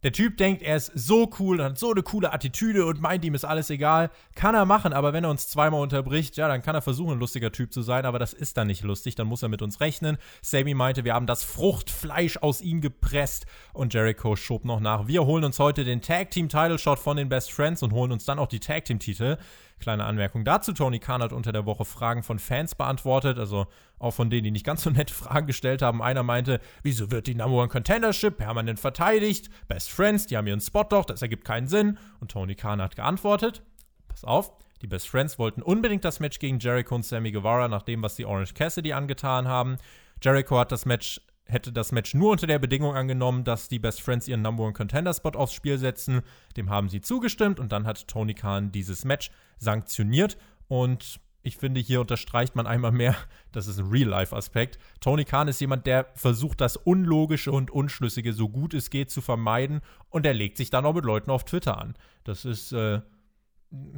Der Typ denkt, er ist so cool und hat so eine coole Attitüde und meint, ihm ist alles egal. Kann er machen, aber wenn er uns zweimal unterbricht, ja, dann kann er versuchen, ein lustiger Typ zu sein, aber das ist dann nicht lustig, dann muss er mit uns rechnen. Sammy meinte, wir haben das Fruchtfleisch aus ihm gepresst und Jericho schob noch nach. Wir holen uns heute den Tag Team Title Shot von den Best Friends und holen uns dann auch die Tag Team Titel. Kleine Anmerkung dazu. Tony Khan hat unter der Woche Fragen von Fans beantwortet, also auch von denen, die nicht ganz so nette <laughs> Fragen gestellt haben. Einer meinte, wieso wird die Number One Contendership permanent verteidigt? Best Friends, die haben ihren Spot doch, das ergibt keinen Sinn. Und Tony Khan hat geantwortet, pass auf, die Best Friends wollten unbedingt das Match gegen Jericho und Sammy Guevara nach dem, was die Orange Cassidy angetan haben. Jericho hat das Match hätte das Match nur unter der Bedingung angenommen, dass die Best Friends ihren Number One Contender Spot aufs Spiel setzen. Dem haben sie zugestimmt und dann hat Tony Khan dieses Match sanktioniert und ich finde, hier unterstreicht man einmal mehr, <laughs> das ist ein Real-Life-Aspekt. Tony Khan ist jemand, der versucht, das Unlogische und Unschlüssige so gut es geht zu vermeiden und er legt sich dann auch mit Leuten auf Twitter an. Das ist äh,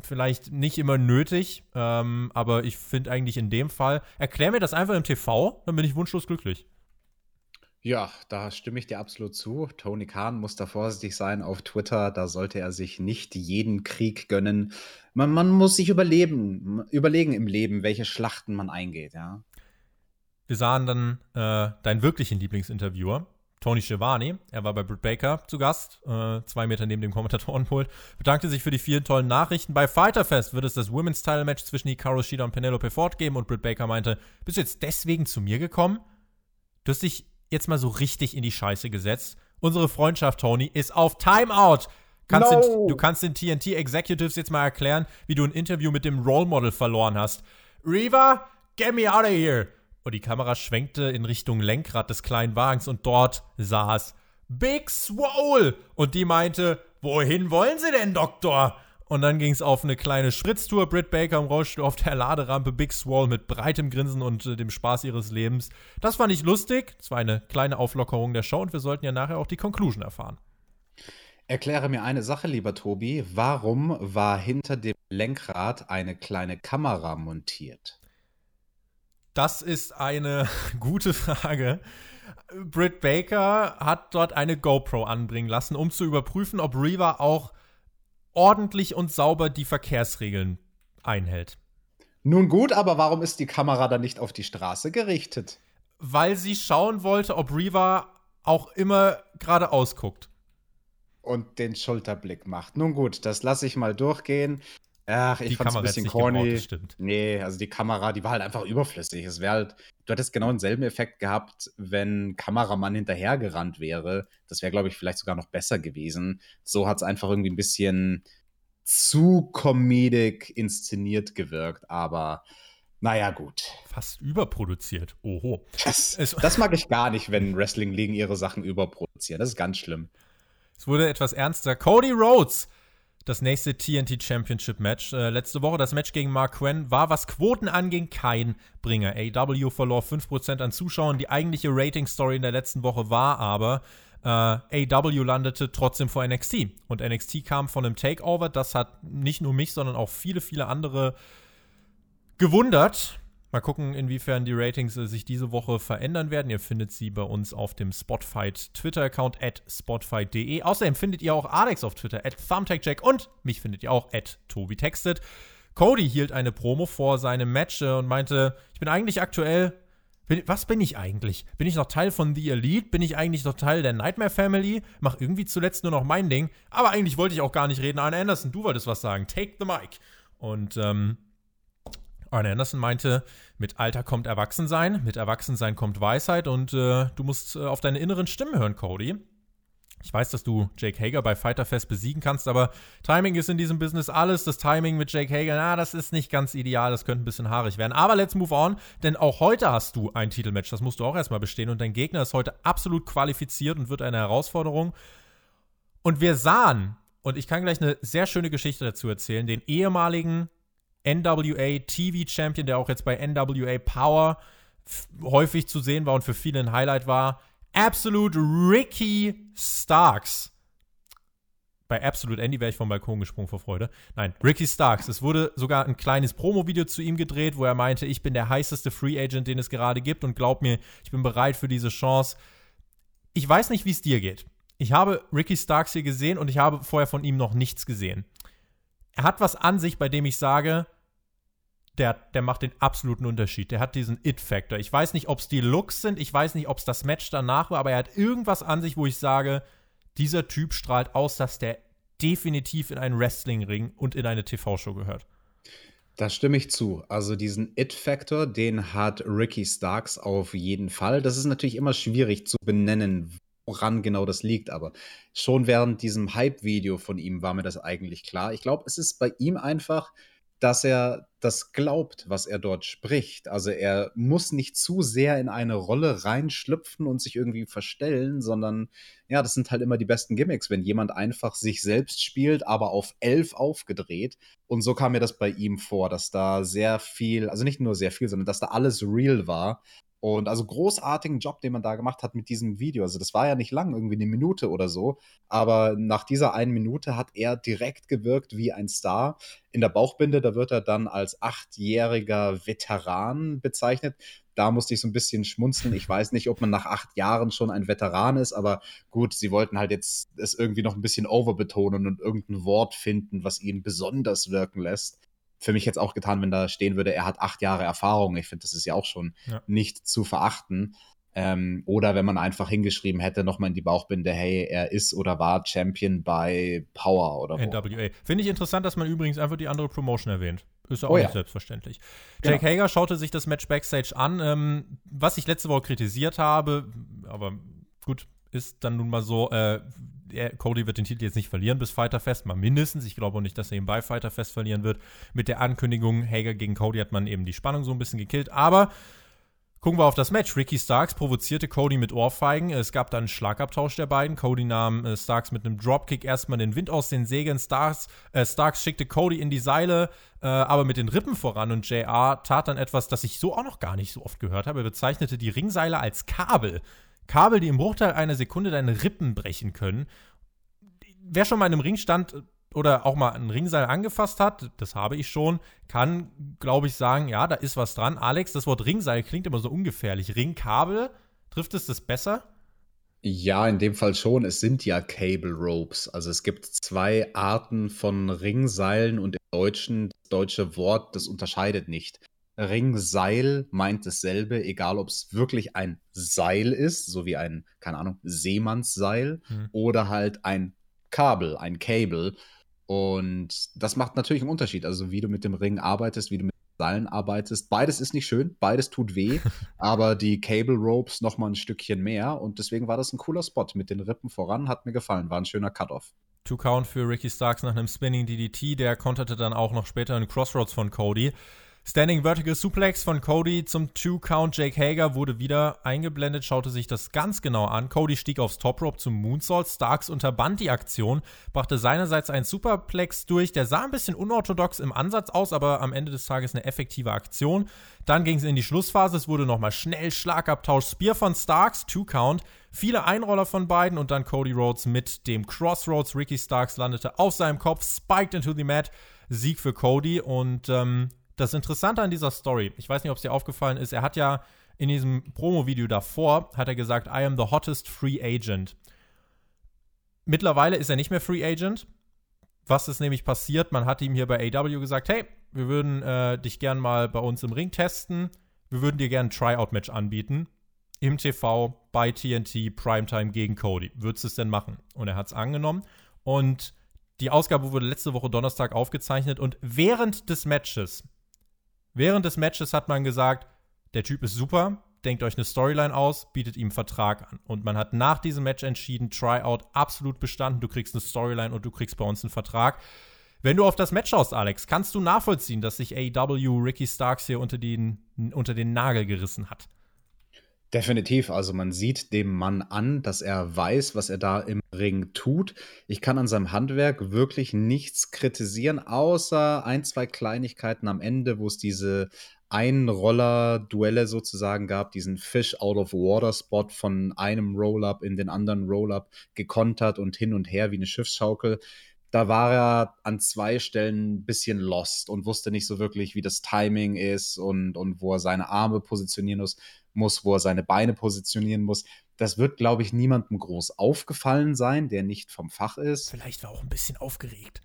vielleicht nicht immer nötig, ähm, aber ich finde eigentlich in dem Fall, erklär mir das einfach im TV, dann bin ich wunschlos glücklich. Ja, da stimme ich dir absolut zu. Tony Khan muss da vorsichtig sein auf Twitter. Da sollte er sich nicht jeden Krieg gönnen. Man, man muss sich überleben, überlegen im Leben, welche Schlachten man eingeht, ja. Wir sahen dann äh, deinen wirklichen Lieblingsinterviewer, Tony Schiavone. Er war bei Britt Baker zu Gast, äh, zwei Meter neben dem Kommentatorenpult. Bedankte sich für die vielen tollen Nachrichten. Bei Fighter Fest wird es das Women's Title Match zwischen Hikaru Shida und Penelope Ford geben und Britt Baker meinte, bist du jetzt deswegen zu mir gekommen? Du hast dich jetzt mal so richtig in die Scheiße gesetzt. Unsere Freundschaft, Tony, ist auf Timeout. Kannst no. den, du kannst den TNT Executives jetzt mal erklären, wie du ein Interview mit dem Role Model verloren hast. Reva, get me out of here. Und die Kamera schwenkte in Richtung Lenkrad des kleinen Wagens und dort saß Big Swole. Und die meinte, wohin wollen Sie denn, Doktor? Und dann ging es auf eine kleine Spritztour. Britt Baker im Rollstuhl auf der Laderampe, Big Swall mit breitem Grinsen und äh, dem Spaß ihres Lebens. Das fand ich lustig. Es war eine kleine Auflockerung der Show und wir sollten ja nachher auch die Conclusion erfahren. Erkläre mir eine Sache, lieber Tobi. Warum war hinter dem Lenkrad eine kleine Kamera montiert? Das ist eine <laughs> gute Frage. Britt Baker hat dort eine GoPro anbringen lassen, um zu überprüfen, ob Reva auch ordentlich und sauber die Verkehrsregeln einhält. Nun gut, aber warum ist die Kamera dann nicht auf die Straße gerichtet? Weil sie schauen wollte, ob Reva auch immer geradeaus guckt. Und den Schulterblick macht. Nun gut, das lasse ich mal durchgehen. Ach, ich fand es ein bisschen corny. Gebraucht, nee, also die Kamera, die war halt einfach überflüssig. Es wäre halt, du hättest genau denselben Effekt gehabt, wenn Kameramann hinterhergerannt wäre. Das wäre, glaube ich, vielleicht sogar noch besser gewesen. So hat es einfach irgendwie ein bisschen zu comedic inszeniert gewirkt, aber naja, gut. Fast überproduziert. Oho. Das, <laughs> das mag ich gar nicht, wenn Wrestling-Ligen ihre Sachen überproduzieren. Das ist ganz schlimm. Es wurde etwas ernster. Cody Rhodes das nächste TNT Championship Match. Äh, letzte Woche das Match gegen Mark Quinn war, was Quoten anging, kein Bringer. AW verlor 5% an Zuschauern. Die eigentliche Rating-Story in der letzten Woche war aber, äh, AW landete trotzdem vor NXT. Und NXT kam von einem Takeover. Das hat nicht nur mich, sondern auch viele, viele andere gewundert. Mal gucken, inwiefern die Ratings äh, sich diese Woche verändern werden. Ihr findet sie bei uns auf dem Spotfight Twitter-Account at spotfight.de. Außerdem findet ihr auch Alex auf Twitter at thumbtackjack und mich findet ihr auch at tobitextet. Cody hielt eine Promo vor seinem Match äh, und meinte, ich bin eigentlich aktuell bin, was bin ich eigentlich? Bin ich noch Teil von The Elite? Bin ich eigentlich noch Teil der Nightmare Family? Mach irgendwie zuletzt nur noch mein Ding. Aber eigentlich wollte ich auch gar nicht reden. Arne Anderson, du wolltest was sagen. Take the mic. Und ähm, Arne Anderson meinte, mit Alter kommt Erwachsensein, mit Erwachsensein kommt Weisheit und äh, du musst äh, auf deine inneren Stimmen hören, Cody. Ich weiß, dass du Jake Hager bei Fighter Fest besiegen kannst, aber Timing ist in diesem Business alles. Das Timing mit Jake Hager, na, das ist nicht ganz ideal, das könnte ein bisschen haarig werden. Aber let's move on, denn auch heute hast du ein Titelmatch, das musst du auch erstmal bestehen und dein Gegner ist heute absolut qualifiziert und wird eine Herausforderung. Und wir sahen, und ich kann gleich eine sehr schöne Geschichte dazu erzählen, den ehemaligen NWA TV Champion, der auch jetzt bei NWA Power häufig zu sehen war und für viele ein Highlight war. Absolute Ricky Starks bei Absolute Andy wäre ich vom Balkon gesprungen vor Freude. Nein, Ricky Starks. Es wurde sogar ein kleines Promo-Video zu ihm gedreht, wo er meinte, ich bin der heißeste Free Agent, den es gerade gibt und glaub mir, ich bin bereit für diese Chance. Ich weiß nicht, wie es dir geht. Ich habe Ricky Starks hier gesehen und ich habe vorher von ihm noch nichts gesehen. Er hat was an sich, bei dem ich sage, der, der macht den absoluten Unterschied. Der hat diesen It-Factor. Ich weiß nicht, ob es die Looks sind, ich weiß nicht, ob es das Match danach war, aber er hat irgendwas an sich, wo ich sage, dieser Typ strahlt aus, dass der definitiv in einen Wrestling-Ring und in eine TV-Show gehört. Da stimme ich zu. Also diesen It-Factor, den hat Ricky Starks auf jeden Fall. Das ist natürlich immer schwierig zu benennen, woran genau das liegt, aber schon während diesem Hype-Video von ihm war mir das eigentlich klar. Ich glaube, es ist bei ihm einfach dass er das glaubt, was er dort spricht. Also er muss nicht zu sehr in eine Rolle reinschlüpfen und sich irgendwie verstellen, sondern ja, das sind halt immer die besten Gimmicks, wenn jemand einfach sich selbst spielt, aber auf elf aufgedreht. Und so kam mir das bei ihm vor, dass da sehr viel, also nicht nur sehr viel, sondern dass da alles real war. Und also großartigen Job, den man da gemacht hat mit diesem Video. Also das war ja nicht lang, irgendwie eine Minute oder so. Aber nach dieser einen Minute hat er direkt gewirkt wie ein Star. In der Bauchbinde, da wird er dann als achtjähriger Veteran bezeichnet. Da musste ich so ein bisschen schmunzeln. Ich weiß nicht, ob man nach acht Jahren schon ein Veteran ist, aber gut, sie wollten halt jetzt es irgendwie noch ein bisschen overbetonen und irgendein Wort finden, was ihn besonders wirken lässt für mich jetzt auch getan, wenn da stehen würde, er hat acht Jahre Erfahrung. Ich finde, das ist ja auch schon ja. nicht zu verachten. Ähm, oder wenn man einfach hingeschrieben hätte, nochmal in die Bauchbinde, hey, er ist oder war Champion bei Power oder. NWA. Finde ich interessant, dass man übrigens einfach die andere Promotion erwähnt. Ist ja auch oh, nicht ja. selbstverständlich. Jake genau. Hager schaute sich das Match Backstage an. Ähm, was ich letzte Woche kritisiert habe, aber gut, ist dann nun mal so, äh, er, Cody wird den Titel jetzt nicht verlieren bis Fighter Fest, mal mindestens. Ich glaube auch nicht, dass er ihn bei Fighter Fest verlieren wird. Mit der Ankündigung Hager gegen Cody hat man eben die Spannung so ein bisschen gekillt. Aber gucken wir auf das Match. Ricky Starks provozierte Cody mit Ohrfeigen. Es gab dann einen Schlagabtausch der beiden. Cody nahm äh, Starks mit einem Dropkick erstmal den Wind aus den Segeln. Starks, äh, Starks schickte Cody in die Seile, äh, aber mit den Rippen voran. Und JR tat dann etwas, das ich so auch noch gar nicht so oft gehört habe. Er bezeichnete die Ringseile als Kabel. Kabel, die im Bruchteil einer Sekunde deine Rippen brechen können. Wer schon mal in einem Ring stand oder auch mal ein Ringseil angefasst hat, das habe ich schon, kann, glaube ich, sagen, ja, da ist was dran. Alex, das Wort Ringseil klingt immer so ungefährlich. Ringkabel, trifft es das besser? Ja, in dem Fall schon. Es sind ja Cable Ropes. Also es gibt zwei Arten von Ringseilen und im Deutschen, das deutsche Wort, das unterscheidet nicht. Ringseil meint dasselbe, egal ob es wirklich ein Seil ist, so wie ein, keine Ahnung, Seemannsseil mhm. oder halt ein Kabel, ein Cable. Und das macht natürlich einen Unterschied. Also wie du mit dem Ring arbeitest, wie du mit Seilen arbeitest. Beides ist nicht schön, beides tut weh, <laughs> aber die Cable Ropes noch mal ein Stückchen mehr. Und deswegen war das ein cooler Spot mit den Rippen voran, hat mir gefallen, war ein schöner Cut-Off. Two Count für Ricky Starks nach einem Spinning DDT, der konterte dann auch noch später einen Crossroads von Cody. Standing Vertical Suplex von Cody zum Two-Count. Jake Hager wurde wieder eingeblendet, schaute sich das ganz genau an. Cody stieg aufs Top Rope zum Moonsault. Starks unterband die Aktion, brachte seinerseits einen Superplex durch. Der sah ein bisschen unorthodox im Ansatz aus, aber am Ende des Tages eine effektive Aktion. Dann ging es in die Schlussphase. Es wurde nochmal schnell Schlagabtausch. Spear von Starks, Two-Count. Viele Einroller von beiden und dann Cody Rhodes mit dem Crossroads. Ricky Starks landete auf seinem Kopf, spiked into the mat. Sieg für Cody und ähm, das Interessante an dieser Story, ich weiß nicht, ob es dir aufgefallen ist, er hat ja in diesem Promo-Video davor, hat er gesagt, I am the hottest free agent. Mittlerweile ist er nicht mehr Free Agent. Was ist nämlich passiert? Man hat ihm hier bei AW gesagt, hey, wir würden äh, dich gern mal bei uns im Ring testen. Wir würden dir gern ein Tryout-Match anbieten. Im TV, bei TNT, Primetime gegen Cody. Würdest du es denn machen? Und er hat es angenommen. Und die Ausgabe wurde letzte Woche Donnerstag aufgezeichnet. Und während des Matches Während des Matches hat man gesagt, der Typ ist super, denkt euch eine Storyline aus, bietet ihm einen Vertrag an. Und man hat nach diesem Match entschieden, Tryout absolut bestanden, du kriegst eine Storyline und du kriegst bei uns einen Vertrag. Wenn du auf das Match schaust, Alex, kannst du nachvollziehen, dass sich AEW Ricky Starks hier unter den, unter den Nagel gerissen hat? Definitiv. Also man sieht dem Mann an, dass er weiß, was er da im Ring tut. Ich kann an seinem Handwerk wirklich nichts kritisieren, außer ein, zwei Kleinigkeiten am Ende, wo es diese Einroller-Duelle sozusagen gab, diesen Fish out of Water Spot von einem Roll-up in den anderen Roll-up gekontert und hin und her wie eine Schiffsschaukel. da war er an zwei Stellen ein bisschen lost und wusste nicht so wirklich, wie das Timing ist und, und wo er seine Arme positionieren muss, muss, wo er seine Beine positionieren muss. Das wird, glaube ich, niemandem groß aufgefallen sein, der nicht vom Fach ist. Vielleicht war er auch ein bisschen aufgeregt.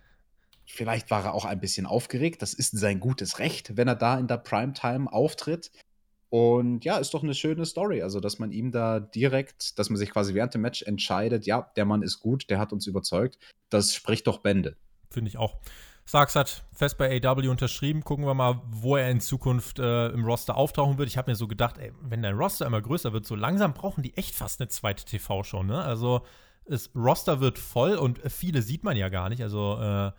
Vielleicht war er auch ein bisschen aufgeregt. Das ist sein gutes Recht, wenn er da in der Primetime auftritt. Und ja, ist doch eine schöne Story. Also, dass man ihm da direkt, dass man sich quasi während dem Match entscheidet, ja, der Mann ist gut, der hat uns überzeugt. Das spricht doch Bände. Finde ich auch. Starks hat fest bei AW unterschrieben. Gucken wir mal, wo er in Zukunft äh, im Roster auftauchen wird. Ich habe mir so gedacht, ey, wenn der Roster immer größer wird, so langsam brauchen die echt fast eine zweite TV-Show, ne? Also, das Roster wird voll und viele sieht man ja gar nicht. Also, äh,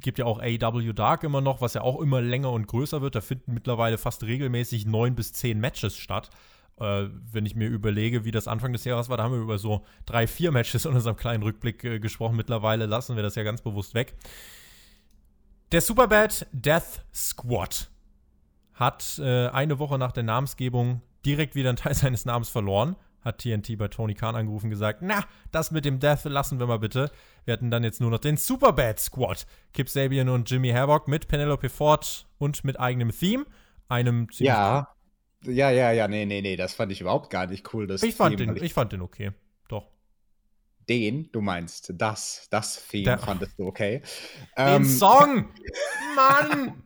gibt ja auch AEW Dark immer noch, was ja auch immer länger und größer wird. Da finden mittlerweile fast regelmäßig neun bis zehn Matches statt. Äh, wenn ich mir überlege, wie das Anfang des Jahres war, da haben wir über so drei, vier Matches in unserem kleinen Rückblick äh, gesprochen. Mittlerweile lassen wir das ja ganz bewusst weg. Der Superbad Death Squad hat äh, eine Woche nach der Namensgebung direkt wieder einen Teil <laughs> seines Namens verloren hat TNT bei Tony Khan angerufen und gesagt, na, das mit dem Death lassen wir mal bitte. Wir hatten dann jetzt nur noch den Superbad Squad. Kip Sabian und Jimmy Havoc mit Penelope Ford und mit eigenem Theme. Einem Ja. Ja, ja, ja, nee, nee, nee, das fand ich überhaupt gar nicht cool. Das ich, fand den, ich, ich fand den okay. Den, du meinst, das, das Theme Der, fandest du okay. Den ähm, Song! <laughs> Mann!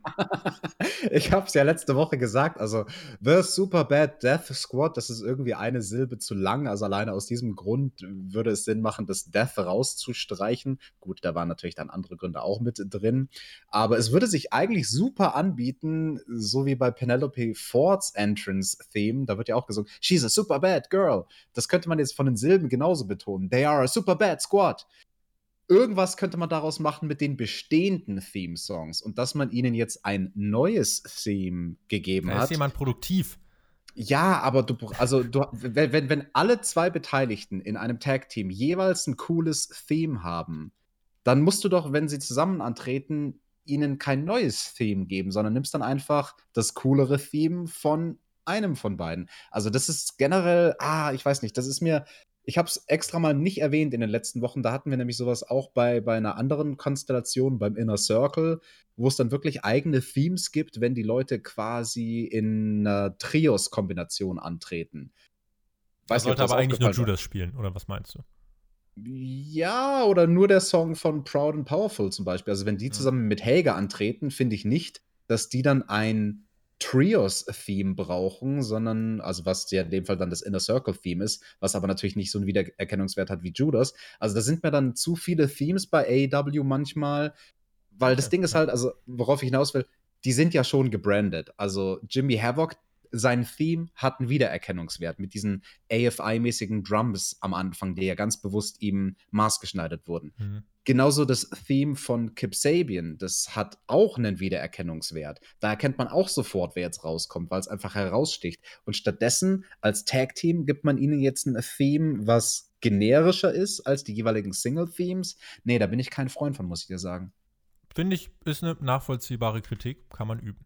ich hab's ja letzte Woche gesagt, also The Super Bad Death Squad, das ist irgendwie eine Silbe zu lang, also alleine aus diesem Grund würde es Sinn machen, das Death rauszustreichen. Gut, da waren natürlich dann andere Gründe auch mit drin, aber es würde sich eigentlich super anbieten, so wie bei Penelope Fords Entrance Theme, da wird ja auch gesungen, She's a super bad girl. Das könnte man jetzt von den Silben genauso betonen. They are a super bad squad. Irgendwas könnte man daraus machen mit den bestehenden Theme-Songs und dass man ihnen jetzt ein neues Theme gegeben da hat. Ist jemand produktiv? Ja, aber du, also du, wenn, wenn alle zwei Beteiligten in einem Tag-Team jeweils ein cooles Theme haben, dann musst du doch, wenn sie zusammen antreten, ihnen kein neues Theme geben, sondern nimmst dann einfach das coolere Theme von einem von beiden. Also das ist generell, ah, ich weiß nicht, das ist mir ich habe es extra mal nicht erwähnt in den letzten Wochen. Da hatten wir nämlich sowas auch bei, bei einer anderen Konstellation, beim Inner Circle, wo es dann wirklich eigene Themes gibt, wenn die Leute quasi in einer Trios-Kombination antreten. Weiß sollte aber eigentlich nur Judas spielen, oder was meinst du? Ja, oder nur der Song von Proud and Powerful zum Beispiel. Also wenn die zusammen mit Helga antreten, finde ich nicht, dass die dann ein Trios-Theme brauchen, sondern, also was ja in dem Fall dann das Inner Circle-Theme ist, was aber natürlich nicht so einen Wiedererkennungswert hat wie Judas. Also da sind mir dann zu viele Themes bei AEW manchmal, weil das Ding ist halt, also worauf ich hinaus will, die sind ja schon gebrandet. Also Jimmy Havoc, sein Theme hat einen Wiedererkennungswert mit diesen AFI-mäßigen Drums am Anfang, die ja ganz bewusst ihm maßgeschneidert wurden. Mhm. Genauso das Theme von Kip Sabian, das hat auch einen Wiedererkennungswert. Da erkennt man auch sofort, wer jetzt rauskommt, weil es einfach heraussticht. Und stattdessen als Tag-Team gibt man ihnen jetzt ein Theme, was generischer ist als die jeweiligen Single-Themes. Nee, da bin ich kein Freund von, muss ich dir sagen. Finde ich, ist eine nachvollziehbare Kritik, kann man üben.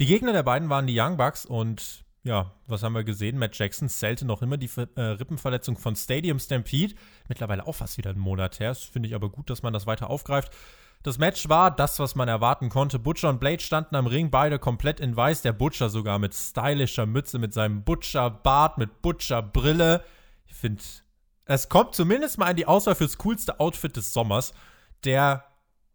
Die Gegner der beiden waren die Young Bucks und ja, was haben wir gesehen? Matt Jackson zählte noch immer die äh, Rippenverletzung von Stadium Stampede. Mittlerweile auch fast wieder einen Monat her. Das finde ich aber gut, dass man das weiter aufgreift. Das Match war das, was man erwarten konnte. Butcher und Blade standen am Ring, beide komplett in weiß. Der Butcher sogar mit stylischer Mütze, mit seinem Butcher-Bart, mit Butcher-Brille. Ich finde, es kommt zumindest mal in die Auswahl fürs coolste Outfit des Sommers. Der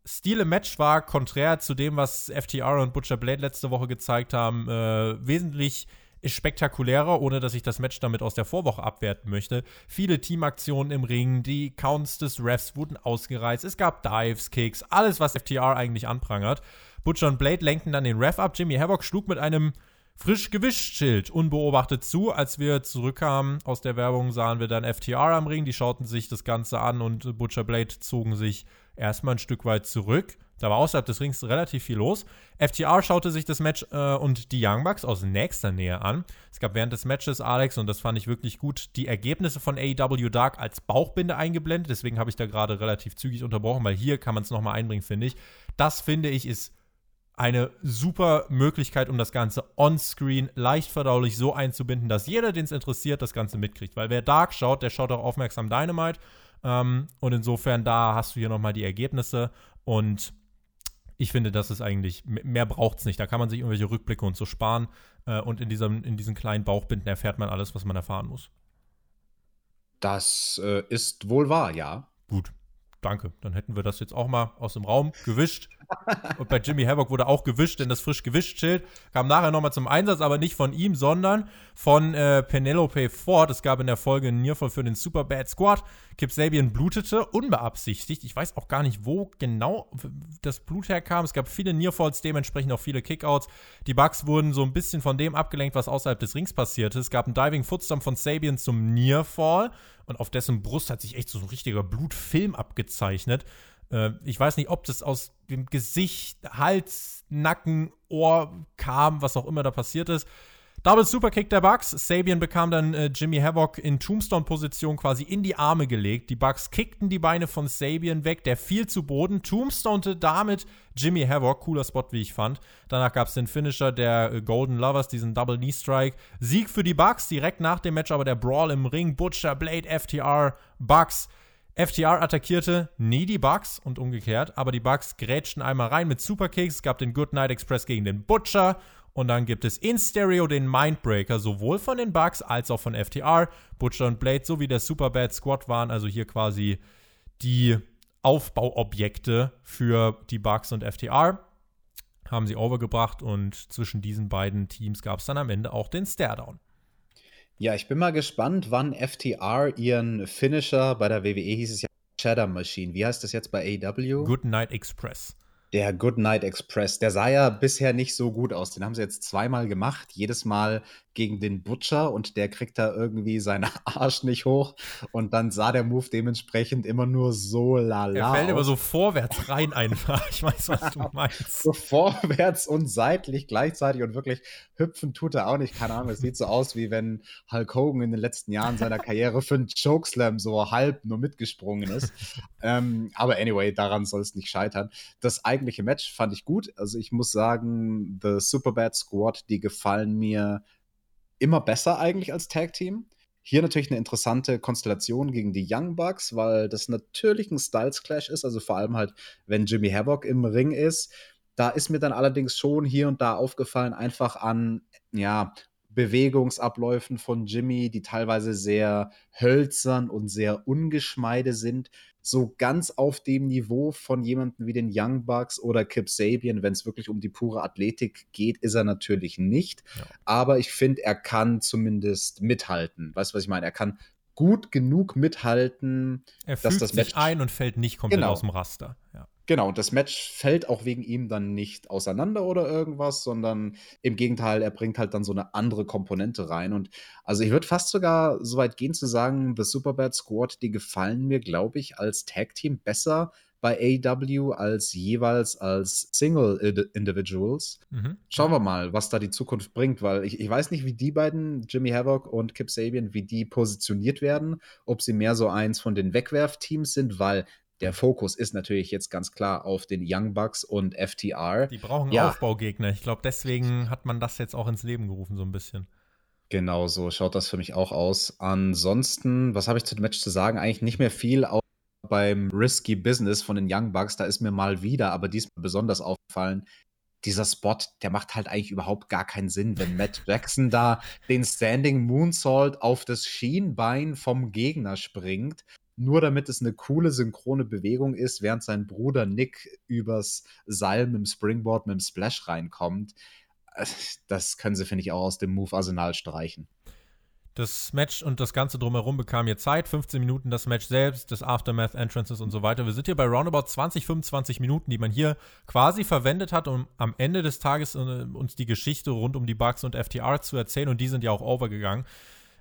Stil im Match war, konträr zu dem, was FTR und Butcher Blade letzte Woche gezeigt haben, äh, wesentlich spektakulärer, ohne dass ich das Match damit aus der Vorwoche abwerten möchte. Viele Teamaktionen im Ring, die Counts des Refs wurden ausgereizt, es gab Dives, Kicks, alles, was FTR eigentlich anprangert. Butcher und Blade lenkten dann den Ref ab. Jimmy Havoc schlug mit einem frisch gewischt Schild unbeobachtet zu. Als wir zurückkamen aus der Werbung, sahen wir dann FTR am Ring. Die schauten sich das Ganze an und Butcher Blade zogen sich erstmal ein Stück weit zurück. Da war außerhalb des Rings relativ viel los. FTR schaute sich das Match äh, und die Young Bucks aus nächster Nähe an. Es gab während des Matches, Alex, und das fand ich wirklich gut, die Ergebnisse von AEW Dark als Bauchbinde eingeblendet. Deswegen habe ich da gerade relativ zügig unterbrochen, weil hier kann man es nochmal einbringen, finde ich. Das, finde ich, ist eine super Möglichkeit, um das Ganze on-screen leicht verdaulich so einzubinden, dass jeder, den es interessiert, das Ganze mitkriegt. Weil wer Dark schaut, der schaut auch aufmerksam Dynamite Ähm, und insofern, da hast du hier nochmal die Ergebnisse. Und ich finde, das ist eigentlich, mehr braucht es nicht. Da kann man sich irgendwelche Rückblicke und so sparen. Äh, und in, diesem, in diesen kleinen Bauchbinden erfährt man alles, was man erfahren muss. Das äh, ist wohl wahr, ja. Gut, danke. Dann hätten wir das jetzt auch mal aus dem Raum gewischt. Und bei Jimmy Havoc wurde auch gewischt, denn das frisch gewischt Schild kam nachher nochmal zum Einsatz, aber nicht von ihm, sondern von äh, Penelope Ford. Es gab in der Folge einen Nearfall für den Super Bad Squad. Kip Sabian blutete, unbeabsichtigt. Ich weiß auch gar nicht, wo genau das Blut herkam. Es gab viele Nearfalls, dementsprechend auch viele Kickouts. Die Bugs wurden so ein bisschen von dem abgelenkt, was außerhalb des Rings passierte. Es gab einen Diving Footstomp von Sabian zum Nearfall und auf dessen Brust hat sich echt so ein richtiger Blutfilm abgezeichnet. Äh, ich weiß nicht, ob das aus dem Gesicht, Hals, Nacken, Ohr kam, was auch immer da passiert ist. Double Superkick der Bucks. Sabian bekam dann äh, Jimmy Havoc in Tombstone-Position quasi in die Arme gelegt. Die Bucks kickten die Beine von Sabian weg. Der fiel zu Boden. Tombstonete damit Jimmy Havoc. Cooler Spot, wie ich fand. Danach gab es den Finisher der äh, Golden Lovers, diesen Double Knee Strike. Sieg für die Bucks. Direkt nach dem Match aber der Brawl im Ring. Butcher, Blade, FTR, Bucks. FTR attackierte nie die Bucks und umgekehrt, aber die Bucks grätschten einmal rein mit Superkicks. Gab den Good Night Express gegen den Butcher und dann gibt es in Stereo den Mindbreaker, sowohl von den Bucks als auch von FTR. Butcher und Blade sowie der Superbad Squad waren also hier quasi die Aufbauobjekte für die Bucks und FTR. Haben sie overgebracht und zwischen diesen beiden Teams gab es dann am Ende auch den Staredown. Ja, ich bin mal gespannt, wann FTR ihren Finisher bei der WWE hieß es ja Shadow Machine. Wie heißt das jetzt bei AW? Good Night Express. Der Good Night Express, der sah ja bisher nicht so gut aus. Den haben sie jetzt zweimal gemacht. Jedes Mal gegen den Butcher und der kriegt da irgendwie seinen <laughs> Arsch nicht hoch und dann sah der Move dementsprechend immer nur so lala. Er fällt immer so vorwärts rein einfach. <laughs> Ich weiß, was du meinst. so vorwärts und seitlich gleichzeitig und wirklich hüpfen tut er auch nicht. Keine Ahnung, es sieht so aus, wie wenn Hulk Hogan in den letzten Jahren seiner Karriere für einen Chokeslam so halb nur mitgesprungen ist. ähm, aber anyway, daran soll es nicht scheitern. Das eigentliche Match fand ich gut. Also ich muss sagen, The Superbad Squad, die gefallen mir immer besser eigentlich als Tag Team. Hier natürlich eine interessante Konstellation gegen die Young Bucks, weil das natürlich ein Styles Clash ist, also vor allem halt, wenn Jimmy Havoc im Ring ist. Da ist mir dann allerdings schon hier und da aufgefallen, einfach an, ja, Bewegungsabläufen von Jimmy, die teilweise sehr hölzern und sehr ungeschmeide sind, so ganz auf dem Niveau von jemandem wie den Young Bucks oder Kip Sabian, wenn es wirklich um die pure Athletik geht, ist er natürlich nicht. Ja. Aber ich finde, er kann zumindest mithalten. Weißt du, was ich meine? Er kann gut genug mithalten, er dass das Match sich ein und fällt nicht komplett genau. aus dem Raster. Ja. Genau, das Match fällt auch wegen ihm dann nicht auseinander oder irgendwas, sondern im Gegenteil, er bringt halt dann so eine andere Komponente rein. Und also ich würde fast sogar so weit gehen zu sagen, The Superbad Squad, die gefallen mir, glaube ich, als Tag-Team besser bei AW als jeweils als Single Individuals. Mhm. Schauen wir mal, was da die Zukunft bringt, weil ich, ich weiß nicht, wie die beiden, Jimmy Havoc und Kip Sabian, wie die positioniert werden, ob sie mehr so eins von den Wegwerfteams sind, weil der Fokus ist natürlich jetzt ganz klar auf den Young Bucks und FTR. Die brauchen ja. Aufbaugegner. Ich glaube, deswegen hat man das jetzt auch ins Leben gerufen, so ein bisschen. Genau so schaut das für mich auch aus. Ansonsten, was habe ich zu dem Match zu sagen? Eigentlich nicht mehr viel. Auch beim Risky Business von den Young Bucks, da ist mir mal wieder, aber diesmal besonders aufgefallen, dieser Spot, der macht halt eigentlich überhaupt gar keinen Sinn, wenn Matt Jackson da den Standing Moonsault auf das Schienbein vom Gegner springt nur damit es eine coole synchrone Bewegung ist, während sein Bruder Nick übers Seil mit dem Springboard, mit dem Splash reinkommt. Äh, das können sie, finde ich, auch aus dem Move-Arsenal streichen. Das Match und das Ganze drumherum bekam hier Zeit. 15 Minuten das Match selbst, das Aftermath, Entrances und so weiter. Wir sind hier bei roundabout 20, 25 Minuten, die man hier quasi verwendet hat, um am Ende des Tages äh, uns die Geschichte rund um die Bugs und FTR zu erzählen. Und die sind ja auch overgegangen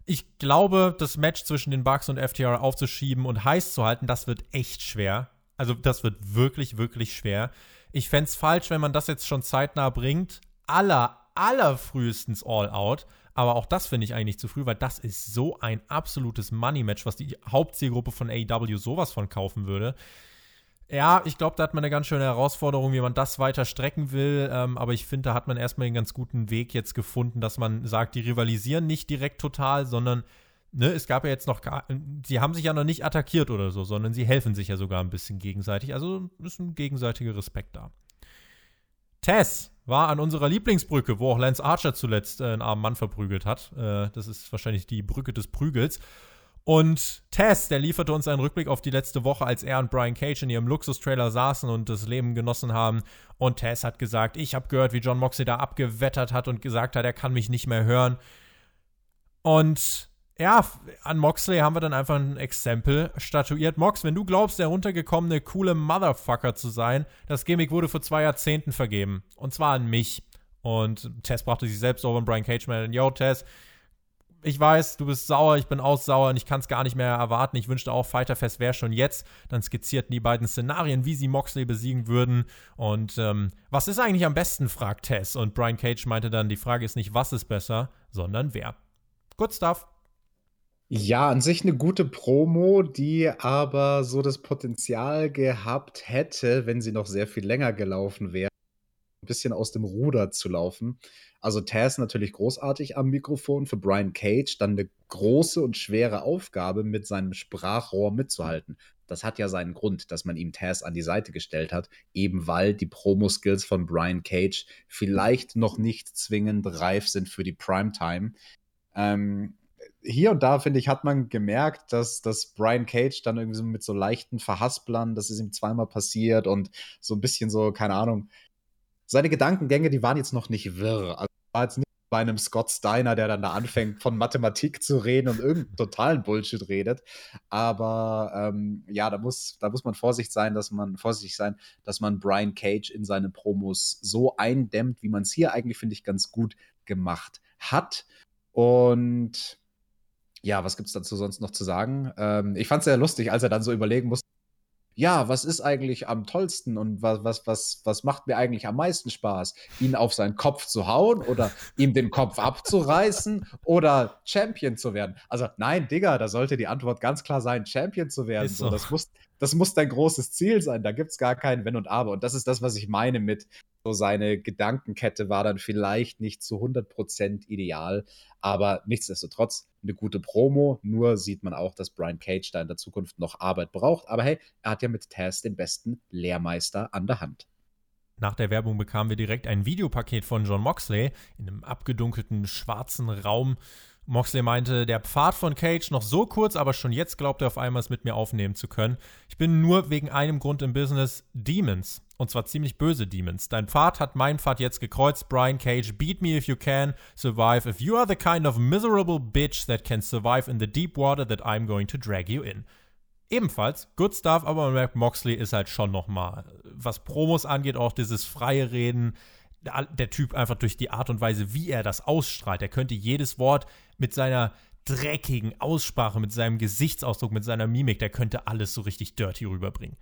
ich glaube, das Match zwischen den Bucks und FTR aufzuschieben und heiß zu halten, das wird echt schwer. Also, das wird wirklich, wirklich schwer. Ich fände es falsch, wenn man das jetzt schon zeitnah bringt. Aller, allerfrühestens All Out. Aber auch das finde ich eigentlich zu früh, weil das ist so ein absolutes Money-Match, was die Hauptzielgruppe von AEW sowas von kaufen würde. Ja, ich glaube, da hat man eine ganz schöne Herausforderung, wie man das weiter strecken will. Ähm, aber ich finde, da hat man erstmal einen ganz guten Weg jetzt gefunden, dass man sagt, die rivalisieren nicht direkt total, sondern ne, es gab ja jetzt noch gar, sie haben sich ja noch nicht attackiert oder so, sondern sie helfen sich ja sogar ein bisschen gegenseitig. Also ist ein gegenseitiger Respekt da. Tess war an unserer Lieblingsbrücke, wo auch Lance Archer zuletzt äh, einen armen Mann verprügelt hat. Äh, das ist wahrscheinlich die Brücke des Prügels. Und Tess, der lieferte uns einen Rückblick auf die letzte Woche, als er und Brian Cage in ihrem Luxustrailer saßen und das Leben genossen haben. Und Tess hat gesagt, ich habe gehört, wie John Moxley da abgewettert hat und gesagt hat, er kann mich nicht mehr hören. Und ja, an Moxley haben wir dann einfach ein Exempel statuiert. Mox, wenn du glaubst, der runtergekommene, coole Motherfucker zu sein, das Gimmick wurde vor zwei Jahrzehnten vergeben. Und zwar an mich. Und Tess brachte sich selbst over und Brian Cage meinte, yo, Tess, ich weiß, du bist sauer, ich bin auch sauer und ich kann es gar nicht mehr erwarten. Ich wünschte auch, Fighterfest wäre schon jetzt. Dann skizzierten die beiden Szenarien, wie sie Moxley besiegen würden. Und ähm, was ist eigentlich am besten, fragt Tess. Und Brian Cage meinte dann, die Frage ist nicht, was ist besser, sondern wer. Good stuff. Ja, an sich eine gute Promo, die aber so das Potenzial gehabt hätte, wenn sie noch sehr viel länger gelaufen wäre, ein bisschen aus dem Ruder zu laufen. Also Taz natürlich großartig am Mikrofon, für Brian Cage dann eine große und schwere Aufgabe, mit seinem Sprachrohr mitzuhalten. Das hat ja seinen Grund, dass man ihm Taz an die Seite gestellt hat, eben weil die Promo-Skills von Brian Cage vielleicht noch nicht zwingend reif sind für die Primetime. Ähm, hier und da, finde ich, hat man gemerkt, dass, dass Brian Cage dann irgendwie so mit so leichten Verhasplern, das ist ihm zweimal passiert und so ein bisschen so, keine Ahnung, seine Gedankengänge, die waren jetzt noch nicht wirr. Also war jetzt nicht bei einem Scott Steiner, der dann da anfängt, von Mathematik zu reden und irgendeinen totalen Bullshit redet. Aber ähm, ja, da muss, da muss man vorsichtig sein, dass man vorsichtig sein, dass man Brian Cage in seine Promos so eindämmt, wie man es hier eigentlich, finde ich, ganz gut gemacht hat. Und ja, was gibt es dazu sonst noch zu sagen? Ähm, ich fand es sehr lustig, als er dann so überlegen musste, ja, was ist eigentlich am tollsten und was, was, was, was macht mir eigentlich am meisten Spaß? Ihn auf seinen Kopf zu hauen oder ihm den Kopf abzureißen oder Champion zu werden? Also, nein, Digga, da sollte die Antwort ganz klar sein, Champion zu werden. So, das, muss, das muss dein großes Ziel sein. Da gibt es gar kein Wenn und Aber. Und das ist das, was ich meine mit so seine Gedankenkette war dann vielleicht nicht zu 100% ideal, aber nichtsdestotrotz eine gute Promo. Nur sieht man auch, dass Brian Cage da in der Zukunft noch Arbeit braucht. Aber hey, er hat ja mit Taz den besten Lehrmeister an der Hand. Nach der Werbung bekamen wir direkt ein Videopaket von John Moxley in einem abgedunkelten schwarzen Raum. Moxley meinte, der Pfad von Cage noch so kurz, aber schon jetzt glaubt er auf einmal es mit mir aufnehmen zu können. Ich bin nur wegen einem Grund im Business, Demons. Und zwar ziemlich böse Demons. Dein Pfad hat mein Pfad jetzt gekreuzt. Brian Cage, beat me if you can, survive if you are the kind of miserable bitch that can survive in the deep water that I'm going to drag you in. Ebenfalls good stuff, aber man merkt, Moxley ist halt schon nochmal, was Promos angeht, auch dieses freie Reden, der Typ einfach durch die Art und Weise, wie er das ausstrahlt. Er könnte jedes Wort mit seiner dreckigen Aussprache, mit seinem Gesichtsausdruck, mit seiner Mimik, der könnte alles so richtig dirty rüberbringen.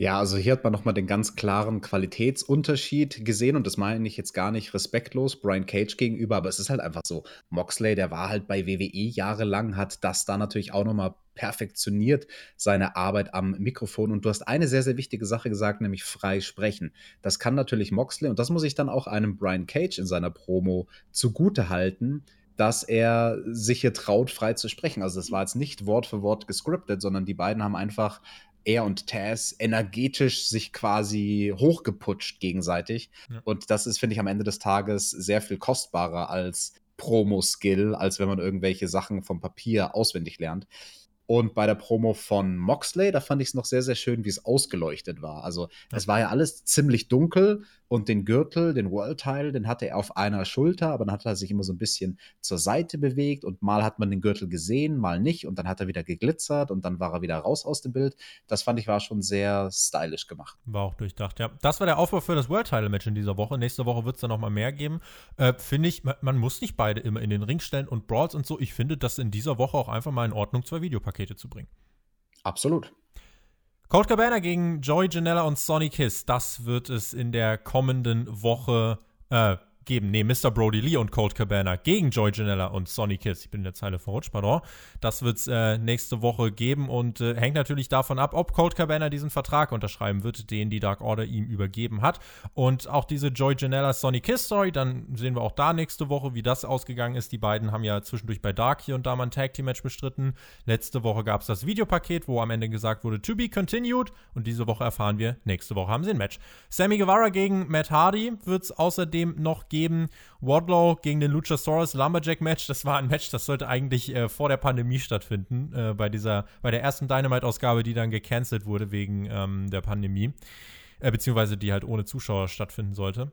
Ja, also hier hat man nochmal den ganz klaren Qualitätsunterschied gesehen und das meine ich jetzt gar nicht respektlos Brian Cage gegenüber, aber es ist halt einfach so. Moxley, der war halt bei WWE jahrelang, hat das da natürlich auch nochmal perfektioniert, seine Arbeit am Mikrofon und du hast eine sehr, sehr wichtige Sache gesagt, nämlich frei sprechen. Das kann natürlich Moxley und das muss ich dann auch einem Brian Cage in seiner Promo zugute halten, dass er sich hier traut, frei zu sprechen. Also das war jetzt nicht Wort für Wort gescriptet, sondern die beiden haben einfach er und Taz energetisch sich quasi hochgeputscht gegenseitig. Ja. Und das ist, finde ich, am Ende des Tages sehr viel kostbarer als Promo-Skill, als wenn man irgendwelche Sachen vom Papier auswendig lernt. Und bei der Promo von Moxley, da fand ich es noch sehr, sehr schön, wie es ausgeleuchtet war. Also, es war ja alles ziemlich dunkel und den Gürtel, den World-Teil, den hatte er auf einer Schulter, aber dann hat er sich immer so ein bisschen zur Seite bewegt und mal hat man den Gürtel gesehen, mal nicht und dann hat er wieder geglitzert und dann war er wieder raus aus dem Bild. Das fand ich war schon sehr stylisch gemacht. War auch durchdacht, ja. Das war der Aufbau für das World-Title-Match in dieser Woche. Nächste Woche wird es dann nochmal mehr geben. Äh, finde ich, man, man, muss nicht beide immer in den Ring stellen und Brawls und so. Ich finde das in dieser Woche auch einfach mal in Ordnung, zwei Videopakete zu bringen. Absolut. Cold Cabana gegen Joey Janella und Sonny Kiss. Das wird es in der kommenden Woche äh, geben. Nee, Mr. Brody Lee und Colt Cabana gegen Joy Janella und Sonny Kiss. Ich bin in der Zeile verrutscht, pardon. Das wird es äh, nächste Woche geben und äh, hängt natürlich davon ab, ob Colt Cabana diesen Vertrag unterschreiben wird, den die Dark Order ihm übergeben hat. Und auch diese Joy Janella Sonny Kiss Story, dann sehen wir auch da nächste Woche, wie das ausgegangen ist. Die beiden haben ja zwischendurch bei Dark hier und da mal ein Tag Team Match bestritten. Letzte Woche gab es das Videopaket, wo am Ende gesagt wurde, to be continued. Und diese Woche erfahren wir, nächste Woche haben sie ein Match. Sammy Guevara gegen Matt Hardy wird es außerdem noch geben. Wardlow gegen den Luchasaurus Lumberjack Match. Das war ein Match, das sollte eigentlich äh, vor der Pandemie stattfinden. Äh, bei dieser, bei der ersten Dynamite-Ausgabe, die dann gecancelt wurde wegen ähm, der Pandemie. Äh, beziehungsweise die halt ohne Zuschauer stattfinden sollte.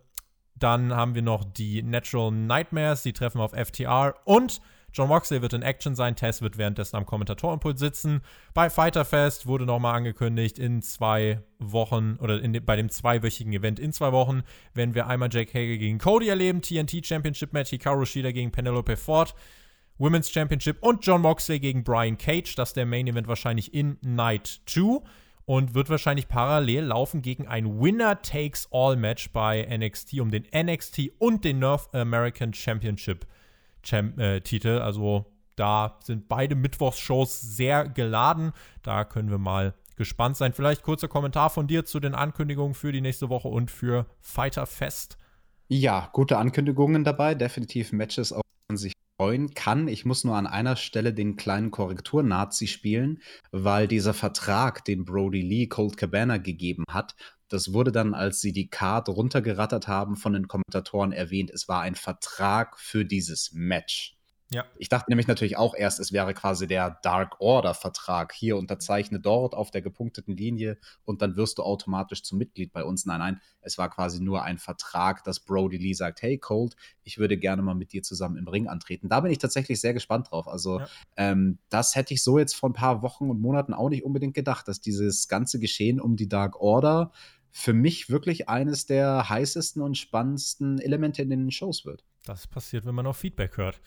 Dann haben wir noch die Natural Nightmares, die treffen auf FTR und John Moxley wird in Action sein, Tess wird währenddessen am Kommentatorenpult sitzen. Bei Fighter Fest wurde nochmal angekündigt, in zwei Wochen oder de, bei dem zweiwöchigen Event in zwei Wochen werden wir einmal Jake Hager gegen Cody erleben, TNT Championship Match, Hikaru Shida gegen Penelope Ford. Women's Championship und John Moxley gegen Brian Cage. Das ist der Main Event wahrscheinlich in Night 2 und wird wahrscheinlich parallel laufen gegen ein Winner-Takes-All-Match bei NXT um den NXT und den North American Championship Champ äh, Titel. Also da sind beide Mittwochsshows sehr geladen. Da können wir mal gespannt sein. Vielleicht kurzer Kommentar von dir zu den Ankündigungen für die nächste Woche und für Fighter Fest. Ja, gute Ankündigungen dabei. Definitiv Matches, auf die man sich freuen kann. Ich muss nur an einer Stelle den kleinen Korrektur-Nazi spielen, weil dieser Vertrag, den Brody Lee Colt Cabana gegeben hat, das wurde dann, als sie die Card runtergerattert haben, von den Kommentatoren erwähnt, es war ein Vertrag für dieses Match. Ja. Ich dachte nämlich natürlich auch erst, es wäre quasi der Dark Order-Vertrag. Hier unterzeichne dort auf der gepunkteten Linie und dann wirst du automatisch zum Mitglied bei uns. Nein, nein, es war quasi nur ein Vertrag, dass Brody Lee sagt: Hey Colt, ich würde gerne mal mit dir zusammen im Ring antreten. Da bin ich tatsächlich sehr gespannt drauf. Also, ja. ähm, das hätte ich so jetzt vor ein paar Wochen und Monaten auch nicht unbedingt gedacht, dass dieses ganze Geschehen um die Dark Order für mich wirklich eines der heißesten und spannendsten Elemente in den Shows wird. Das passiert, wenn man auch Feedback hört.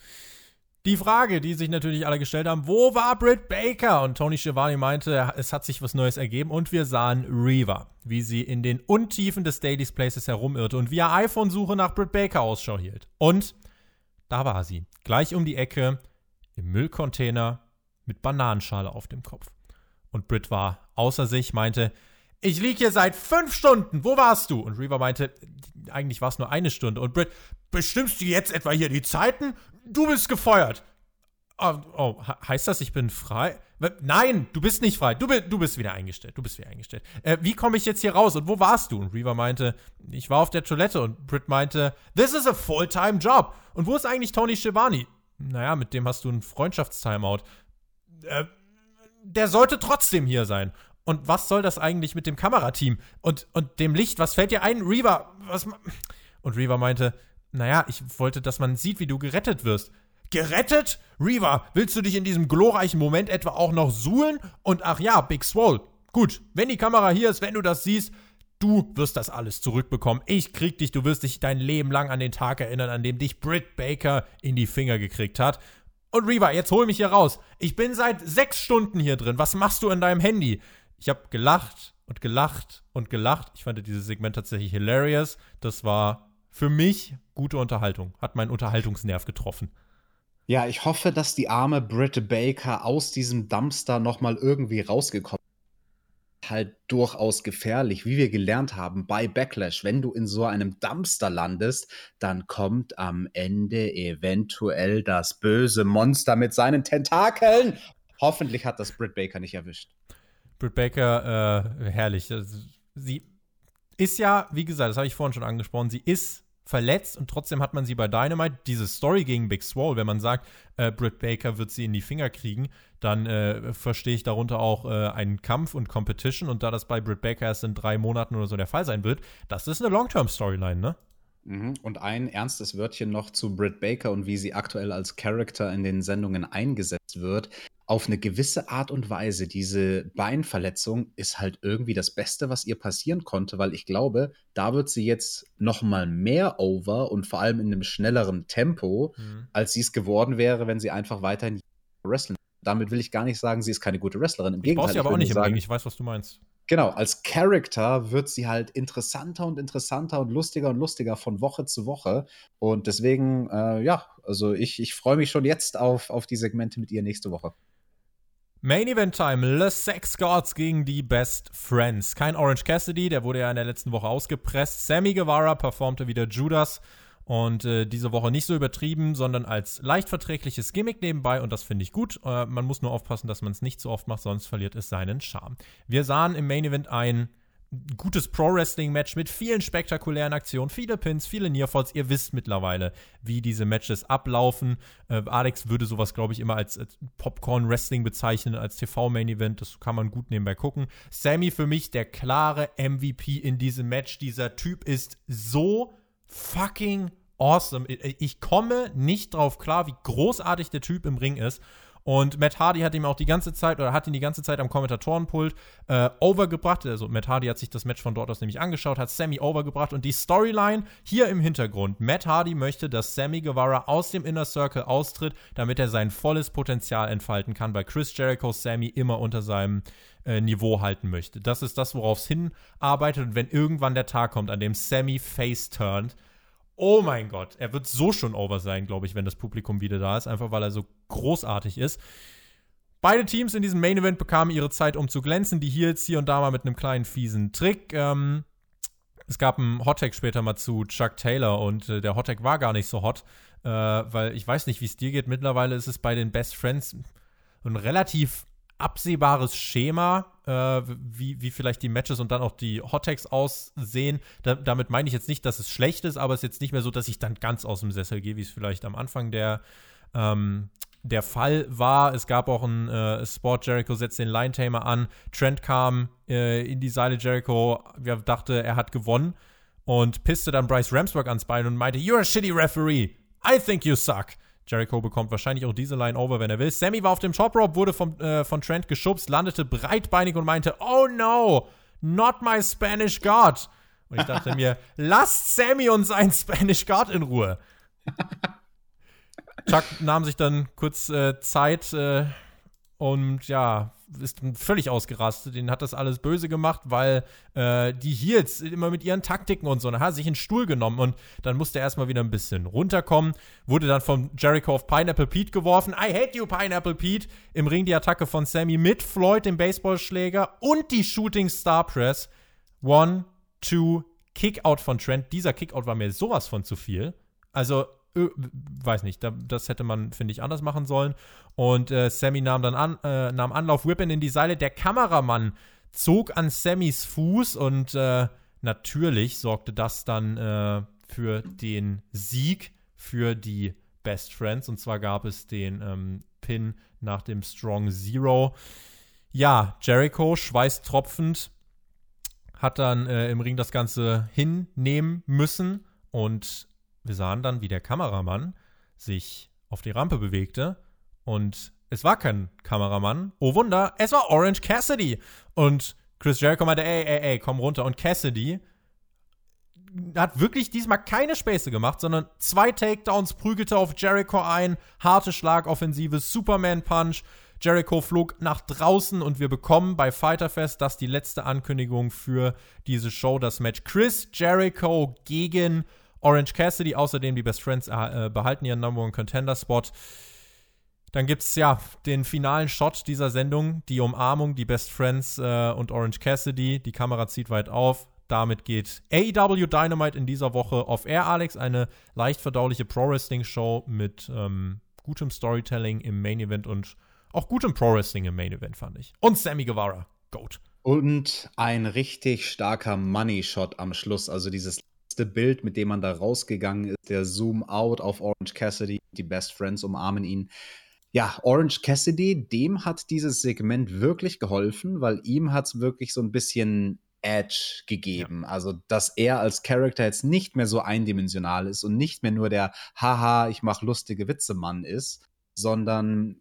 Die Frage, die sich natürlich alle gestellt haben, wo war Britt Baker? Und Tony Schiavone meinte, es hat sich was Neues ergeben und wir sahen Reva, wie sie in den Untiefen des Daily's Places herumirrte und via iPhone-Suche nach Britt Baker Ausschau hielt. Und da war sie, gleich um die Ecke, im Müllcontainer mit Bananenschale auf dem Kopf. Und Britt war außer sich, meinte, ich lieg hier seit fünf Stunden, wo warst du? Und Reva meinte, eigentlich war es nur eine Stunde. Und Britt, bestimmst du jetzt etwa hier die Zeiten? Du bist gefeuert. Oh, oh, heißt das, ich bin frei? Nein, du bist nicht frei. Du, du bist wieder eingestellt. Du bist wieder eingestellt. Äh, wie komme ich jetzt hier raus? Und wo warst du? Und Reaver meinte, ich war auf der Toilette. Und Britt meinte, this is a full-time job. Und wo ist eigentlich Tony Schiavone? Naja, mit dem hast du ein Freundschaftstimeout. Äh, der sollte trotzdem hier sein. Und was soll das eigentlich mit dem Kamerateam und, und dem Licht? Was fällt dir ein? Reaver, was. Und Reaver meinte, naja, ich wollte, dass man sieht, wie du gerettet wirst. Gerettet? Reaver, willst du dich in diesem glorreichen Moment etwa auch noch suhlen? Und ach ja, Big Swole. Gut, wenn die Kamera hier ist, wenn du das siehst, du wirst das alles zurückbekommen. Ich krieg dich, du wirst dich dein Leben lang an den Tag erinnern, an dem dich Britt Baker in die Finger gekriegt hat. Und Reaver, jetzt hol mich hier raus. Ich bin seit sechs Stunden hier drin. Was machst du in deinem Handy? Ich habe gelacht und gelacht und gelacht. Ich fand dieses Segment tatsächlich hilarious. Das war für mich gute Unterhaltung. Hat meinen Unterhaltungsnerv getroffen. Ja, ich hoffe, dass die arme Britt Baker aus diesem Dumpster nochmal irgendwie rausgekommen ist. Halt durchaus gefährlich, wie wir gelernt haben bei Backlash. Wenn du in so einem Dumpster landest, dann kommt am Ende eventuell das böse Monster mit seinen Tentakeln. Hoffentlich hat das Britt Baker nicht erwischt. Britt Baker, äh, herrlich. Also, sie ist ja, wie gesagt, das habe ich vorhin schon angesprochen, sie ist verletzt und trotzdem hat man sie bei Dynamite. Diese Story gegen Big Swole, wenn man sagt, äh, Britt Baker wird sie in die Finger kriegen, dann äh, verstehe ich darunter auch äh, einen Kampf und Competition und da das bei Britt Baker erst in drei Monaten oder so der Fall sein wird, das ist eine Long-Term-Storyline, ne? Mhm. Und ein ernstes Wörtchen noch zu Britt Baker und wie sie aktuell als Character in den Sendungen eingesetzt wird auf eine gewisse Art und Weise, diese Beinverletzung ist halt irgendwie das Beste, was ihr passieren konnte, weil ich glaube, da wird sie jetzt noch mal mehr over und vor allem in einem schnelleren Tempo, mhm. als sie es geworden wäre, wenn sie einfach weiterhin wrestlen. Damit will ich gar nicht sagen, sie ist keine gute Wrestlerin. Im ich Gegenteil. Ich sie aber auch nicht sagen, im Ring. Ich weiß, was du meinst. Genau, als Character wird sie halt interessanter und interessanter und lustiger und lustiger von Woche zu Woche. Und deswegen, äh, ja, also ich, ich freue mich schon jetzt auf, auf die Segmente mit ihr nächste Woche. Main Event Time, Le Sex Gods gegen die Best Friends. Kein Orange Cassidy, der wurde ja in der letzten Woche ausgepresst. Sammy Guevara performte wieder Judas. Und äh, diese Woche nicht so übertrieben, sondern als leicht verträgliches Gimmick nebenbei. Und das finde ich gut. Äh, man muss nur aufpassen, dass man es nicht so oft macht, sonst verliert es seinen Charme. Wir sahen im Main Event ein gutes Pro-Wrestling-Match mit vielen spektakulären Aktionen, viele Pins, viele Nearfalls. Ihr wisst mittlerweile, wie diese Matches ablaufen. Äh, Alex würde sowas, glaube ich, immer als, als Popcorn-Wrestling bezeichnen, als TV-Main-Event. Das kann man gut nebenbei gucken. Sammy für mich der klare MVP in diesem Match. Dieser Typ ist so fucking awesome. Ich komme nicht drauf klar, wie großartig der Typ im Ring ist. Und Matt Hardy hat ihm auch die ganze Zeit oder hat ihn die ganze Zeit am Kommentatorenpult äh, overgebracht. Also Matt Hardy hat sich das Match von dort aus nämlich angeschaut, hat Sammy overgebracht und die Storyline hier im Hintergrund. Matt Hardy möchte, dass Sammy Guevara aus dem Inner Circle austritt, damit er sein volles Potenzial entfalten kann, weil Chris Jericho Sammy immer unter seinem äh, Niveau halten möchte. Das ist das, worauf es hinarbeitet. Und wenn irgendwann der Tag kommt, an dem Sammy face turnt, oh mein Gott, er wird so schon over sein, glaube ich, wenn das Publikum wieder da ist, einfach weil er so großartig ist. Beide Teams in diesem Main Event bekamen ihre Zeit, um zu glänzen. Die Heels hier und da mal mit einem kleinen fiesen Trick. Ähm, es gab einen Hottag später mal zu Chuck Taylor und äh, der Hottag war gar nicht so hot, äh, weil ich weiß nicht, wie es dir geht. Mittlerweile ist es bei den Best Friends ein relativ absehbares Schema, äh, wie, wie vielleicht die Matches und dann auch die Hottex aussehen. Da, damit meine ich jetzt nicht, dass es schlecht ist, aber es ist jetzt nicht mehr so, dass ich dann ganz aus dem Sessel gehe, wie es vielleicht am Anfang der, ähm, der Fall war. Es gab auch einen äh, Sport, Jericho setzt den Line Tamer an. Trent kam äh, in die Seile, Jericho ja, dachte, er hat gewonnen und pisste dann Bryce Ramsberg ans Bein und meinte, You're a shitty referee. I think you suck. Jericho bekommt wahrscheinlich auch diese Line over, wenn er will. Sammy war auf dem Top Rope, wurde vom, äh, von Trent geschubst, landete breitbeinig und meinte, oh no, not my Spanish God. Und ich dachte mir, <laughs> lasst Sammy und sein Spanish God in Ruhe. <laughs> Chuck nahm sich dann kurz äh, Zeit äh, und ja, ist völlig ausgerastet. Den hat das alles böse gemacht, weil äh, die Heels immer mit ihren Taktiken und so, dann hat sich einen Stuhl genommen und dann musste er erstmal wieder ein bisschen runterkommen. Wurde dann von Jericho auf Pineapple Pete geworfen. I hate you, Pineapple Pete. Im Ring die Attacke von Sammy mit Floyd, dem Baseballschläger und die Shooting Star Press. One, two, Kickout von Trent. Dieser Kickout war mir sowas von zu viel. Also weiß nicht, das hätte man, finde ich, anders machen sollen. Und äh, Sammy nahm dann an, äh, nahm Anlauf, Whippen in die Seile. Der Kameramann zog an Sammys Fuß und äh, natürlich sorgte das dann äh, für den Sieg für die Best Friends. Und zwar gab es den ähm, Pin nach dem Strong Zero. Ja, Jericho, schweißtropfend, hat dann äh, im Ring das Ganze hinnehmen müssen und wir sahen dann, wie der Kameramann sich auf die Rampe bewegte und es war kein Kameramann. Oh Wunder, es war Orange Cassidy. Und Chris Jericho meinte, ey, ey, ey, komm runter. Und Cassidy hat wirklich diesmal keine Späße gemacht, sondern zwei Takedowns, prügelte auf Jericho ein, harte Schlagoffensive, Superman Punch. Jericho flog nach draußen und wir bekommen bei Fighterfest das die letzte Ankündigung für diese Show, das Match Chris Jericho gegen Orange Cassidy, außerdem die Best Friends äh, behalten ihren Number One Contender Spot. Dann gibt es ja den finalen Shot dieser Sendung, die Umarmung, die Best Friends äh, und Orange Cassidy. Die Kamera zieht weit auf. Damit geht AEW Dynamite in dieser Woche auf Air, Alex. Eine leicht verdauliche Pro-Wrestling-Show mit ähm, gutem Storytelling im Main Event und auch gutem Pro-Wrestling im Main Event, fand ich. Und Sammy Guevara, Goat. Und ein richtig starker Money-Shot am Schluss. Also dieses letzte Bild, mit dem man da rausgegangen ist, der Zoom-Out auf Orange Cassidy, die Best Friends umarmen ihn. Ja, Orange Cassidy, dem hat dieses Segment wirklich geholfen, weil ihm hat es wirklich so ein bisschen Edge gegeben. Ja. Also, dass er als Charakter jetzt nicht mehr so eindimensional ist und nicht mehr nur der Haha, ich mache lustige Witze Mann ist, sondern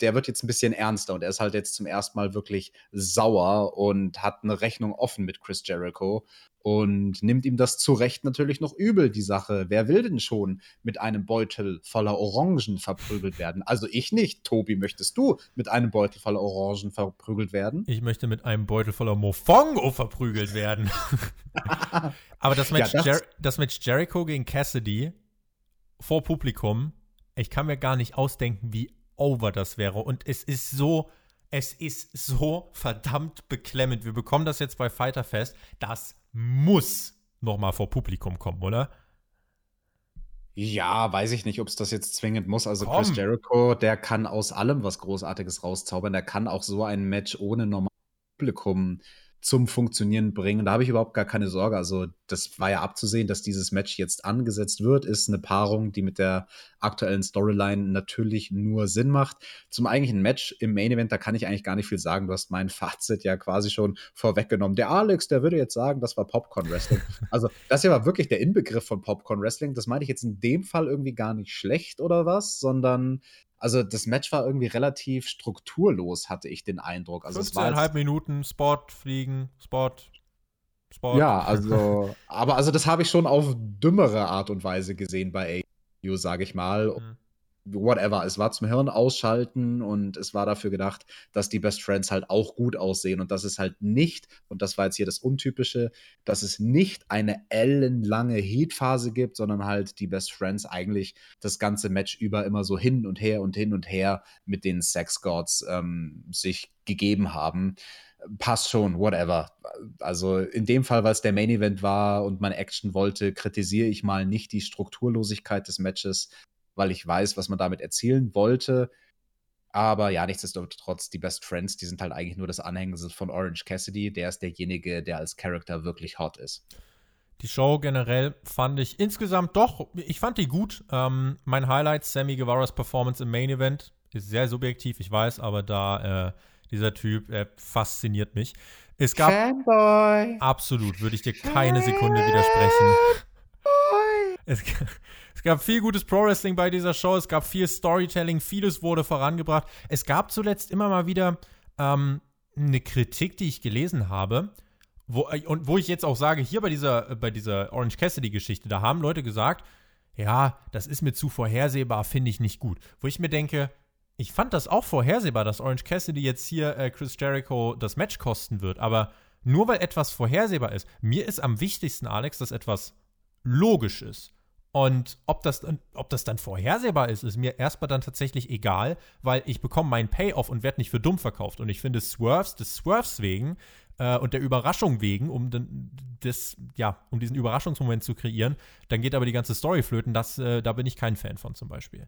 der wird jetzt ein bisschen ernster und er ist halt jetzt zum ersten Mal wirklich sauer und hat eine Rechnung offen mit Chris Jericho und nimmt ihm das zu Recht natürlich noch übel, die Sache. Wer will denn schon mit einem Beutel voller Orangen verprügelt werden? Also ich nicht. Tobi, möchtest du mit einem Beutel voller Orangen verprügelt werden? Ich möchte mit einem Beutel voller Mofongo verprügelt werden. <laughs> Aber das Match, ja, das, das Match Jericho gegen Cassidy vor Publikum, ich kann mir gar nicht ausdenken, wie over das wäre. Und es ist so, es ist so verdammt beklemmend. Wir bekommen das jetzt bei Fighter Fest. Das muss nochmal vor Publikum kommen, oder? Ja, weiß ich nicht, ob es das jetzt zwingend muss. Also Komm. Chris Jericho, der kann aus allem was Großartiges rauszaubern. Der kann auch so ein Match ohne normales Publikum zum Funktionieren bringen. Da habe ich überhaupt gar keine Sorge. Also, das war ja abzusehen, dass dieses Match jetzt angesetzt wird. Ist eine Paarung, die mit der aktuellen Storyline natürlich nur Sinn macht. Zum eigentlichen Match im Main Event, da kann ich eigentlich gar nicht viel sagen. Du hast mein <laughs> Fazit ja quasi schon vorweggenommen. Der Alex, der würde jetzt sagen, das war Popcorn Wrestling. also, das hier war wirklich der Inbegriff von Popcorn Wrestling. Das meine ich jetzt in dem Fall irgendwie gar nicht schlecht oder was, sondern also das Match war irgendwie relativ strukturlos, hatte ich den Eindruck. Also 15,5 Minuten, Spot, Fliegen, Spot, Spot. Ja, <laughs> also, aber also das habe ich schon auf dümmere Art und Weise gesehen bei AU, sage ich mal. Mhm whatever. Es war zum Hirn ausschalten und es war dafür gedacht, dass die Best Friends halt auch gut aussehen und dass es halt nicht, und das war jetzt hier das Untypische, dass es nicht eine ellenlange Heat-Phase gibt, sondern halt die Best Friends eigentlich das ganze Match über immer so hin und her und hin und her mit den Sex Gods ähm, sich gegeben haben passt schon, whatever. Also in dem Fall, weil es der Main Event war und man Action wollte, kritisiere ich mal nicht die Strukturlosigkeit des Matches, weil ich weiß, was man damit erzielen wollte. Aber ja, nichtsdestotrotz, die Best Friends, die sind halt eigentlich nur das Anhängsel von Orange Cassidy. Der ist derjenige, der als Charakter wirklich hot ist. Die Show generell fand ich insgesamt doch, ich fand die gut. Ähm, mein Highlight, Sammy Guevara's Performance im Main Event, ist sehr subjektiv, ich weiß, aber da äh, dieser Typ äh, fasziniert mich. Es gab Fanboy. absolut, würde ich dir keine Sekunde widersprechen. Es, es gab viel gutes Pro-Wrestling bei dieser Show, es gab viel Storytelling, vieles wurde vorangebracht. Es gab zuletzt immer mal wieder ähm, eine Kritik, die ich gelesen habe, wo, äh, und wo ich jetzt auch sage, hier bei dieser, bei dieser Orange Cassidy-Geschichte, da haben Leute gesagt, ja, das ist mir zu vorhersehbar, finde ich nicht gut. Wo ich mir denke, ich fand das auch vorhersehbar, dass Orange Cassidy jetzt hier äh, Chris Jericho das Match kosten wird, aber nur weil etwas vorhersehbar ist, mir ist am wichtigsten, Alex, dass etwas logisch ist. Und ob das, ob das dann vorhersehbar ist, ist mir erstmal dann tatsächlich egal, weil ich bekomme meinen Payoff und werde nicht für dumm verkauft. Und ich finde Swerves des Swerves wegen äh, und der Überraschung wegen, um, das, ja, um diesen Überraschungsmoment zu kreieren, dann geht aber die ganze Story flöten. Das, äh, da bin ich kein Fan von zum Beispiel.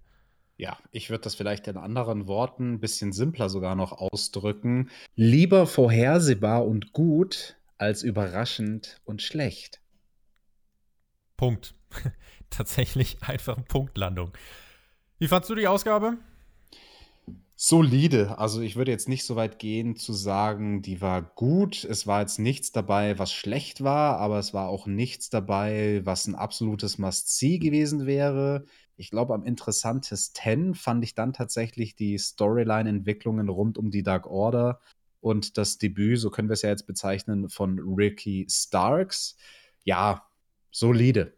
Ja, ich würde das vielleicht in anderen Worten ein bisschen simpler sogar noch ausdrücken. Lieber vorhersehbar und gut als überraschend und schlecht. Punkt. Tatsächlich <laughs> einfach Punktlandung. Wie fandst du die Ausgabe? Solide. Also ich würde jetzt nicht so weit gehen zu sagen, die war gut. Es war jetzt nichts dabei, was schlecht war, aber es war auch nichts dabei, was ein absolutes Must-See gewesen wäre. Ich glaube, am interessantesten fand ich dann tatsächlich die Storyline-Entwicklungen rund um die Dark Order und das Debüt, so können wir es ja jetzt bezeichnen, von Ricky Starks. Ja, solide.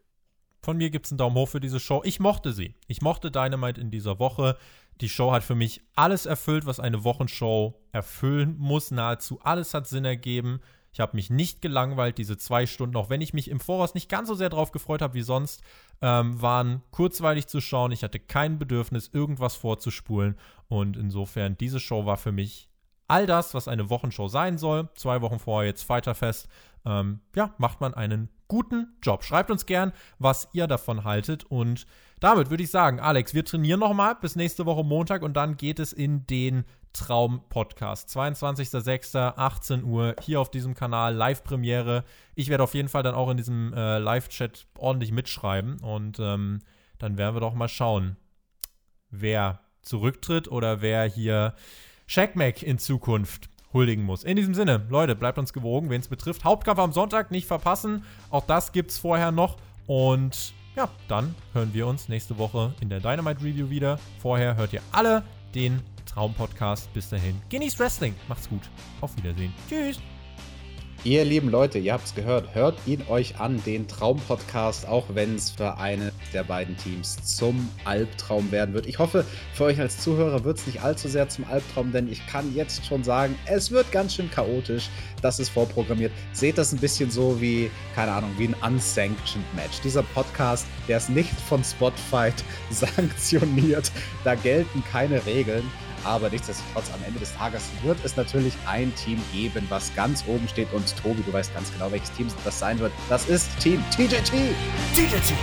Von mir gibt es einen Daumen hoch für diese Show. Ich mochte sie. Ich mochte Dynamite in dieser Woche. Die Show hat für mich alles erfüllt, was eine Wochenshow erfüllen muss. Nahezu alles hat Sinn ergeben. Ich habe mich nicht gelangweilt, diese zwei Stunden, auch wenn ich mich im Voraus nicht ganz so sehr drauf gefreut habe wie sonst, ähm, waren kurzweilig zu schauen. Ich hatte kein Bedürfnis, irgendwas vorzuspulen. Und insofern, diese Show war für mich all das, was eine Wochenshow sein soll. Zwei Wochen vorher jetzt Fighterfest. Ähm, ja, macht man einen guten Job. Schreibt uns gern, was ihr davon haltet. Und damit würde ich sagen, Alex, wir trainieren nochmal bis nächste Woche Montag und dann geht es in den Traum-Podcast. 22.06. 18 Uhr hier auf diesem Kanal, Live-Premiere. Ich werde auf jeden Fall dann auch in diesem äh, Live-Chat ordentlich mitschreiben und ähm, dann werden wir doch mal schauen, wer zurücktritt oder wer hier Shackmack in Zukunft huldigen muss. In diesem Sinne, Leute, bleibt uns gewogen, wen es betrifft. Hauptkampf am Sonntag nicht verpassen. Auch das gibt es vorher noch. Und ja, dann hören wir uns nächste Woche in der Dynamite Review wieder. Vorher hört ihr alle den Traumpodcast. Bis dahin, genießt Wrestling. Macht's gut. Auf Wiedersehen. Tschüss. Ihr lieben Leute, ihr habt es gehört, hört ihn euch an, den Traumpodcast, auch wenn es für eine der beiden Teams zum Albtraum werden wird. Ich hoffe, für euch als Zuhörer wird es nicht allzu sehr zum Albtraum, denn ich kann jetzt schon sagen, es wird ganz schön chaotisch. Das ist vorprogrammiert. Seht das ein bisschen so wie, keine Ahnung, wie ein unsanctioned Match. Dieser Podcast, der ist nicht von Spotify <laughs> sanktioniert. Da gelten keine Regeln. Aber nichtsdestotrotz, am Ende des Tages wird es natürlich ein Team geben, was ganz oben steht. Und Tobi, du weißt ganz genau, welches Team das sein wird. Das ist Team TJT. TJT.